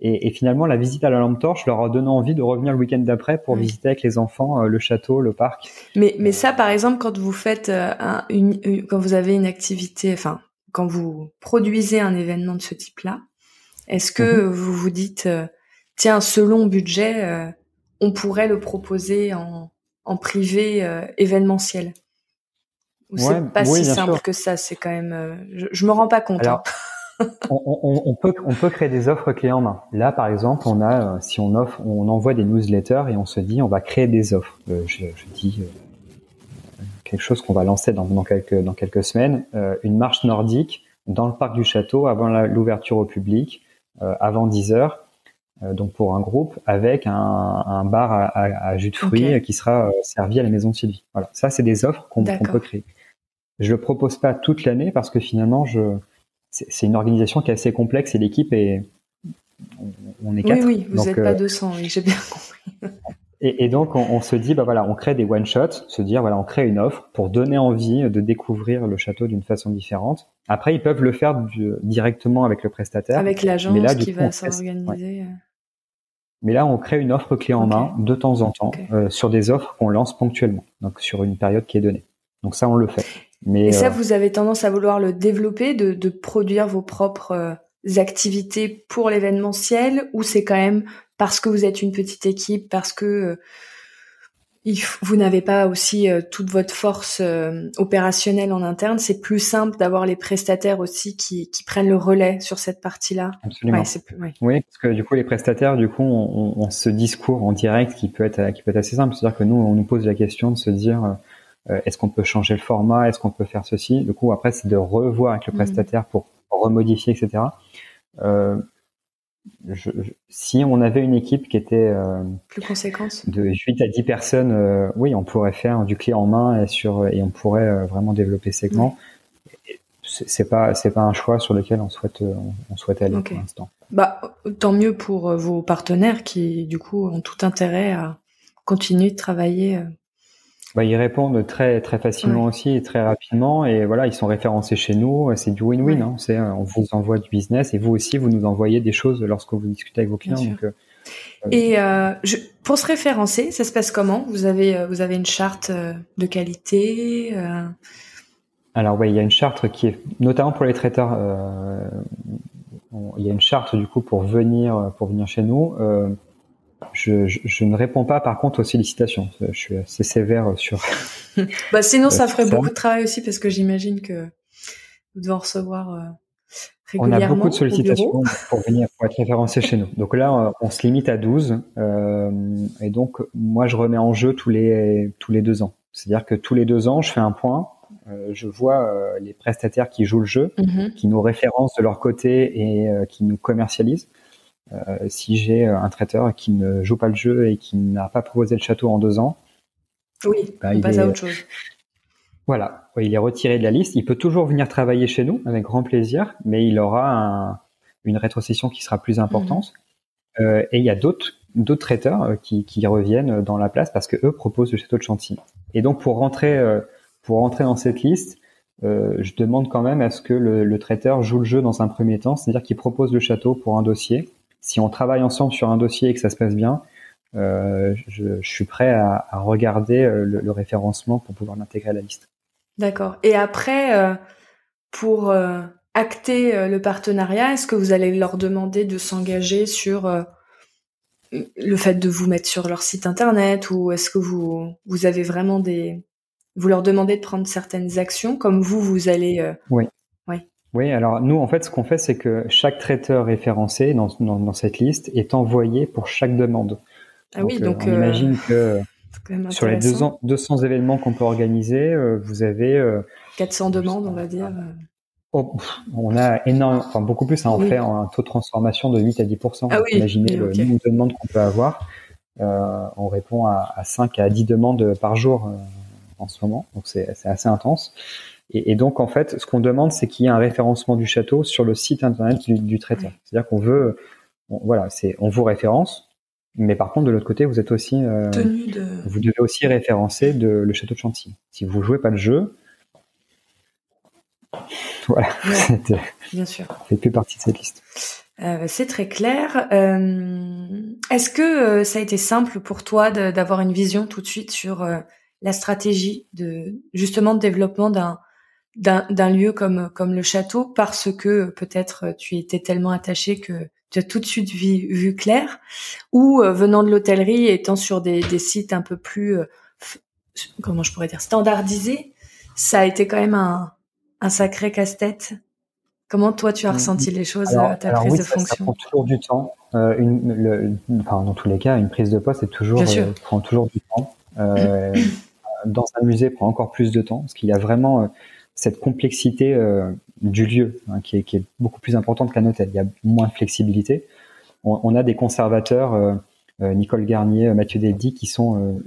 Et, et, finalement, la visite à la lampe torche leur a donné envie de revenir le week-end d'après pour visiter avec les enfants le château, le parc. Mais, mais ça, par exemple, quand vous faites un, une, quand vous avez une activité, enfin, quand vous produisez un événement de ce type-là, est-ce que mhm. vous vous dites, euh, tiens, ce long budget, euh, on pourrait le proposer en, en privé euh, événementiel? Ou c'est pas si simple que ça C'est quand même, je, je, me rends pas compte. Hein. <laughs> on, on, on, peut on peut créer des offres clés en main. Là, par exemple, on a si on offre, on envoie des newsletters et on se dit on va créer des offres. je, je dis quelque chose qu'on va lancer dans, dans quelques dans quelques semaines, une marche nordique dans le parc du château avant l'ouverture au public, avant 10 heures. donc pour un groupe avec un, bar à, jus de fruits qui sera servi à la maison de Sylvie. Voilà, ça c'est des offres qu'on peut créer. Je le propose pas toute l'année parce que finalement je c'est une organisation qui est assez complexe et l'équipe est on, est quatre. Oui, oui, vous n'êtes pas 200, j'ai bien compris. Et, donc, on, se dit, bah voilà, on crée des one shots, se dire, voilà, on crée une offre pour donner envie de découvrir le château d'une façon différente. Après, ils peuvent le faire directement avec le prestataire. Avec l'agence qui va s'organiser. Euh. Mais là, on crée une offre clé en main de temps en temps euh, sur des offres qu'on lance ponctuellement, donc sur une période qui est donnée. Donc ça, on le fait. Mais, Et ça, euh, vous avez tendance à vouloir le développer, de, de produire vos propres activités pour l'événementiel, ou c'est quand même parce que vous êtes une petite équipe, parce que euh, vous n'avez pas aussi euh, toute votre force euh, opérationnelle en interne, c'est plus simple d'avoir les prestataires aussi qui, prennent le relais sur cette partie-là. Absolument. Oui, parce que du coup les prestataires, du coup, on, ce discours en direct qui peut être qui peut être assez simple, c'est-à-dire que nous, on nous pose la question de se dire est-ce qu'on peut changer le format, est-ce qu'on peut faire ceci? Du coup, après, c'est de revoir avec le mmh. prestataire pour remodifier, etc. Euh, je, si on avait une équipe qui était euh, plus conséquente de 8 à 10 personnes, euh, oui, on pourrait faire du clé en main et sur et on pourrait euh, vraiment développer segments. C'est pas c'est pas un choix sur lequel on souhaite on, souhaite aller pour l'instant. Bah tant mieux pour vos partenaires qui du coup ont tout intérêt à continuer de travailler bah, ils répondent très très facilement aussi et très rapidement. Et voilà ils sont référencés chez nous. C'est du win-win hein. c'est euh, on vous envoie du business et vous aussi vous nous envoyez des choses lorsque vous discutez avec vos clients. donc, euh, et euh, je, pour se référencer ça se passe comment? Vous avez vous avez une charte de qualité alors oui il y a une charte qui est notamment pour les traiteurs il y a une charte du coup pour venir pour venir chez nous je, ne réponds pas par contre aux sollicitations. Je suis assez sévère sur. <laughs> bah sinon, ça ferait beaucoup de travail aussi parce que j'imagine que vous devez en recevoir régulièrement. Euh, on a beaucoup de sollicitations <laughs> pour venir pour être référencé chez nous. Donc là, on se limite à 12 euh, et donc moi, je remets en jeu tous les tous les deux ans. C'est-à-dire que tous les deux ans, je fais un point. Euh, je vois les prestataires qui jouent le jeu, mm-hmm. qui nous référencent de leur côté et qui nous commercialisent. Euh, si j'ai un traiteur qui ne joue pas le jeu et qui n'a pas proposé le château en deux ans, oui, bah, on passe à autre chose. Voilà, il est retiré de la liste. Il peut toujours venir travailler chez nous avec grand plaisir, mais il aura une rétrocession qui sera plus importante. Mhm. Euh, et il y a d'autres d'autres traiteurs euh, qui, reviennent dans la place parce que eux proposent le château de Chantilly. Et donc pour rentrer pour rentrer dans cette liste, je demande quand même à ce que le, le, traiteur joue le jeu dans un premier temps, c'est-à-dire qu'il propose le château pour un dossier si on travaille ensemble sur un dossier et que ça se passe bien, euh, je, suis prêt à, regarder euh, le, référencement pour pouvoir l'intégrer à la liste. D'accord. Et après, euh, pour acter le partenariat, est-ce que vous allez leur demander de s'engager sur le fait de vous mettre sur leur site internet ou est-ce que vous vous avez vraiment des vous leur demandez de prendre certaines actions comme vous vous allez oui oui, alors nous, en fait, ce qu'on fait, c'est que chaque traiteur référencé dans, dans, cette liste est envoyé pour chaque demande. Ah oui, donc on euh, imagine que <laughs> sur les 200, 200 événements qu'on peut organiser, euh, vous avez 400 euh, demandes, on va dire. Oh, on a énormément, enfin beaucoup plus. Hein, on fait un taux de transformation de 8 à 10% ah oui, Imaginez le nombre de demandes qu'on peut avoir. on répond à, à, 5 à 10 demandes par jour en ce moment, donc c'est assez intense. Et, donc, en fait, ce qu'on demande, c'est qu'il y ait un référencement du château sur le site internet du, traiteur. C'est-à-dire qu'on veut, voilà, c'est, on vous référence, mais par contre, de l'autre côté, vous êtes aussi, euh, vous devez aussi référencer de, le château de Chantilly. Si vous jouez pas le jeu, <laughs> voilà, bien sûr, fait plus partie de cette liste. Euh, c'est très clair. Euh, est-ce que ça a été simple pour toi d'avoir une vision tout de suite sur la stratégie de justement de développement d'un d'un lieu comme comme le château parce que peut-être tu étais tellement attaché que tu as tout de suite vu, vu clair ou euh, venant de l'hôtellerie étant sur des, des sites un peu plus euh, comment je pourrais dire standardisés ça a été quand même un, un sacré casse-tête. Comment toi tu as mmh, ressenti mmh. les choses à ta prise de fonction ça prend toujours du temps. Euh, une, le, enfin, dans tous les cas une prise de poste est toujours prend toujours du temps. <clears throat> Dans un musée prend encore plus de temps parce qu'il y a vraiment cette complexité du lieu hein, qui, est, qui, est, beaucoup plus importante qu'un hôtel. Il y a moins de flexibilité. On, on a des conservateurs, Nicole Garnier, Mathieu Dedi, qui sont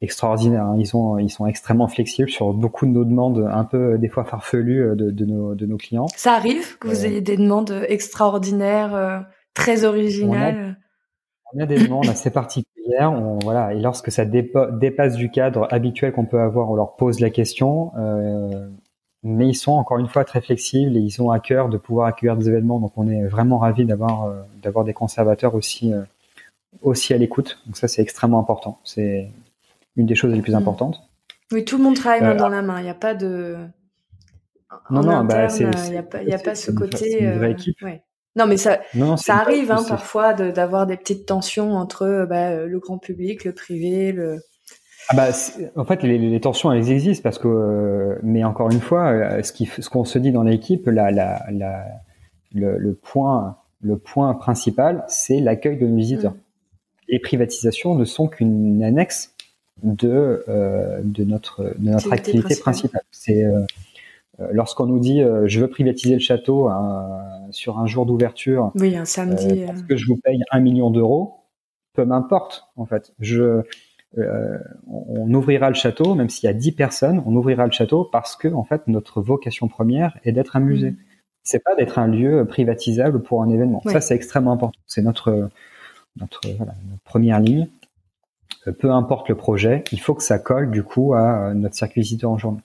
extraordinaires. Hein. Ils sont ils sont extrêmement flexibles sur beaucoup de nos demandes, un peu des fois farfelues de, de nos de nos clients. Ça arrive que vous ayez des demandes extraordinaires, très originales? On a des demandes assez particulières. On, voilà, et lorsque ça dépasse du cadre habituel qu'on peut avoir, on leur pose la question. Euh, mais ils sont encore une fois très flexibles et ils ont à cœur de pouvoir accueillir des événements. Donc on est vraiment ravis d'avoir euh, d'avoir des conservateurs aussi euh, aussi à l'écoute. Donc ça c'est extrêmement important. C'est une des choses les plus mmh. importantes. Oui, tout le monde travaille main dans la main. Il n'y a pas de non, non, bah, il n'y a pas, y a pas ce côté. Une vraie équipe. Ouais. Non, mais ça, ça arrive hein, parfois d'avoir des petites tensions entre bah, le grand public, le privé, le. Ah bah, en fait, les, les, tensions, elles existent parce que, euh, mais encore une fois, euh, ce qu'on ce qu'on se dit dans l'équipe, la, la, la, le, le, point, le point principal, c'est l'accueil de nos visiteurs. Mm. Les privatisations ne sont qu'une annexe de, euh, de notre, de notre activité principale. C'est euh, euh, lorsqu'on nous dit euh, je veux privatiser le château hein, sur un jour d'ouverture, oui, un samedi, parce que je vous paye un million d'euros, peu m'importe en fait. Je, on ouvrira le château, même s'il y a dix personnes, on ouvrira le château parce que en fait notre vocation première est d'être un musée. Mm. C'est pas d'être un lieu privatisable pour un événement. Ça c'est extrêmement important. C'est notre notre, voilà, notre première ligne. Peu importe le projet, il faut que ça colle du coup à notre circuit visiteur en journée.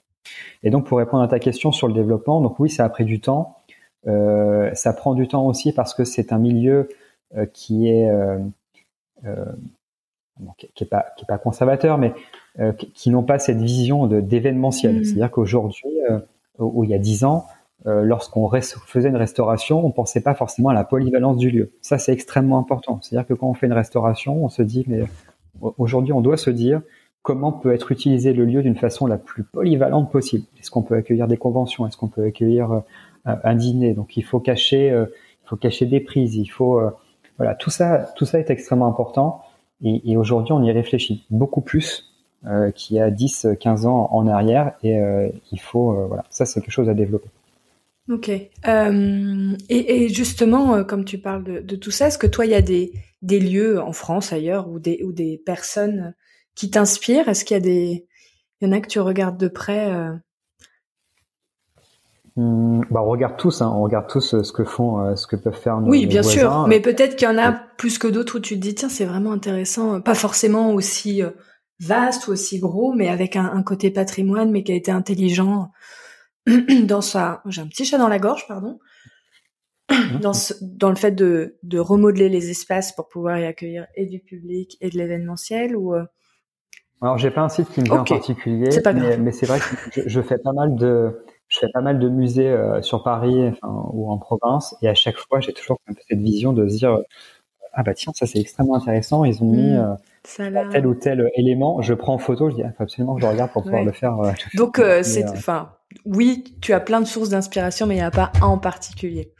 Et donc pour répondre à ta question sur le développement, donc oui, ça a pris du temps. Euh, ça prend du temps aussi parce que c'est un milieu euh, qui est euh, euh qui, qui, est pas qui est pas conservateur, mais euh, qui, n'ont pas cette vision de d'événementiel. Mmh. C'est-à-dire qu'aujourd'hui, ou il y a dix ans, lorsqu'on faisait une restauration, on pensait pas forcément à la polyvalence du lieu. Ça, c'est extrêmement important. C'est-à-dire que quand on fait une restauration, on se dit mais aujourd'hui, on doit se dire comment peut être utilisé le lieu d'une façon la plus polyvalente possible. Est-ce qu'on peut accueillir des conventions? Est-ce qu'on peut accueillir euh, un dîner? Donc il faut cacher, euh, il faut cacher des prises. Il faut, euh, voilà, tout ça, tout ça est extrêmement important. Et, aujourd'hui, on y réfléchit beaucoup plus qu'il y a 10, 15 ans en arrière. Et il faut, voilà, ça c'est quelque chose à développer. Ok. Euh, et, justement, comme tu parles de, tout ça, est-ce que toi, il y a des, lieux en France, ailleurs, ou des, des personnes qui t'inspirent? Est-ce qu'il y a des, y en a que tu regardes de près euh? Mmh, bah, on regarde tous, hein, on regarde tous euh, ce que font, euh, ce que peuvent faire nos Oui, bien sûr, mais peut-être qu'il y en a plus que d'autres où tu te dis tiens c'est vraiment intéressant, pas forcément aussi vaste ou aussi gros, mais avec un, côté patrimoine, mais qui a été intelligent <clears throat> dans sa. J'ai un petit chat dans la gorge, pardon. Mmh. Dans, dans le fait de, de remodeler les espaces pour pouvoir y accueillir et du public et de l'événementiel ou alors j'ai pas un site qui me vient en particulier, mais, c'est vrai que je, fais pas mal de je fais pas mal de musées euh, sur Paris enfin, ou en province et à chaque fois j'ai toujours cette vision de se dire ah bah tiens ça c'est extrêmement intéressant ils ont mis hmm, euh, tel ou tel élément je prends en photo je dis ah, absolument je regarde pour pouvoir le faire euh, <laughs> donc c'est enfin oui tu as plein de sources d'inspiration mais il n'y a pas un en particulier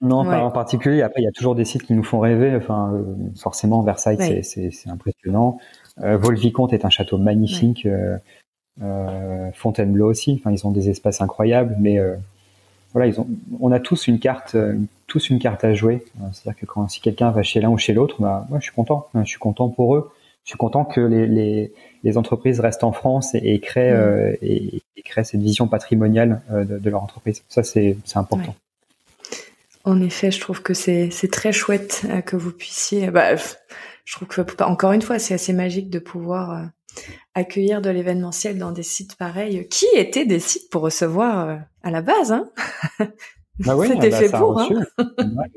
non, pas en particulier. Après, il y a toujours des sites qui nous font rêver. Enfin, forcément, Versailles, c'est impressionnant. Euh, Volvicomte est un château magnifique. Euh, euh, Fontainebleau aussi. Enfin, ils ont des espaces incroyables, mais voilà, ils ont, on a tous une carte, tous une carte à jouer. C'est-à-dire que quand si quelqu'un va chez l'un ou chez l'autre, bah, moi, je suis content. Je suis content pour eux. Je suis content que les, les, les entreprises restent en France et, et créent, mmh. et, et, créent cette vision patrimoniale de, de leur entreprise. Ça, c'est important. En effet, je trouve que c'est très chouette que vous puissiez. Bah, je trouve que encore une fois, c'est assez magique de pouvoir euh, accueillir de l'événementiel dans des sites pareils, qui étaient des sites pour recevoir euh, à la base. Hein? <laughs> Bah oui, C'était bah, fait pour. Hein?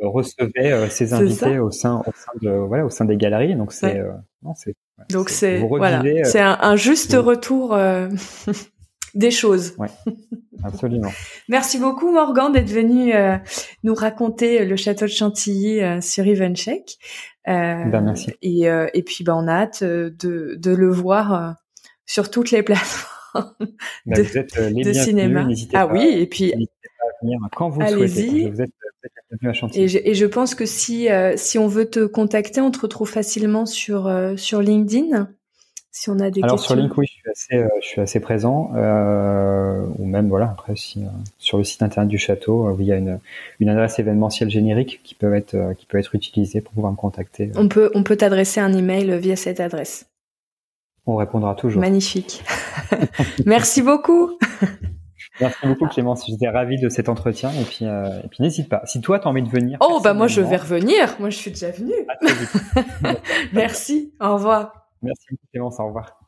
recevait euh, <laughs> ses invités au sein, au sein de voilà, au sein des galeries. Donc c'est donc c'est voilà, c'est un, un, juste retour <laughs> des choses. Ouais, absolument. <laughs> Merci beaucoup Morgan d'être venu euh, nous raconter le château de Chantilly euh, sur Evencheck. Euh, ben, merci. Et, euh, et puis ben, on a hâte de, de le voir sur toutes les <laughs> plateformes ben, de, vous êtes les de cinéma. Ah pas, oui, et puis venir quand vous souhaitez. Vous êtes, à Chantilly. Et je, et je pense que si si on veut te contacter, on te retrouve facilement sur sur LinkedIn. Si on a des Alors questions. sur LinkedIn, oui, je suis assez, euh, je suis assez présent, euh, ou même voilà, après si, euh, sur le site internet du château, il y a une, une adresse événementielle générique qui peut être qui peut être utilisée pour pouvoir me contacter. On peut on peut t'adresser un email via cette adresse. On répondra toujours. Magnifique. <laughs> Merci beaucoup. Merci beaucoup Clémence, j'étais ravi de cet entretien et puis euh, et puis n'hésite pas. Si toi tu as envie de venir. Oh bah moi je vais revenir. Moi je suis déjà venue. vite. <laughs> Merci. Au revoir. Merci Clémence, au revoir.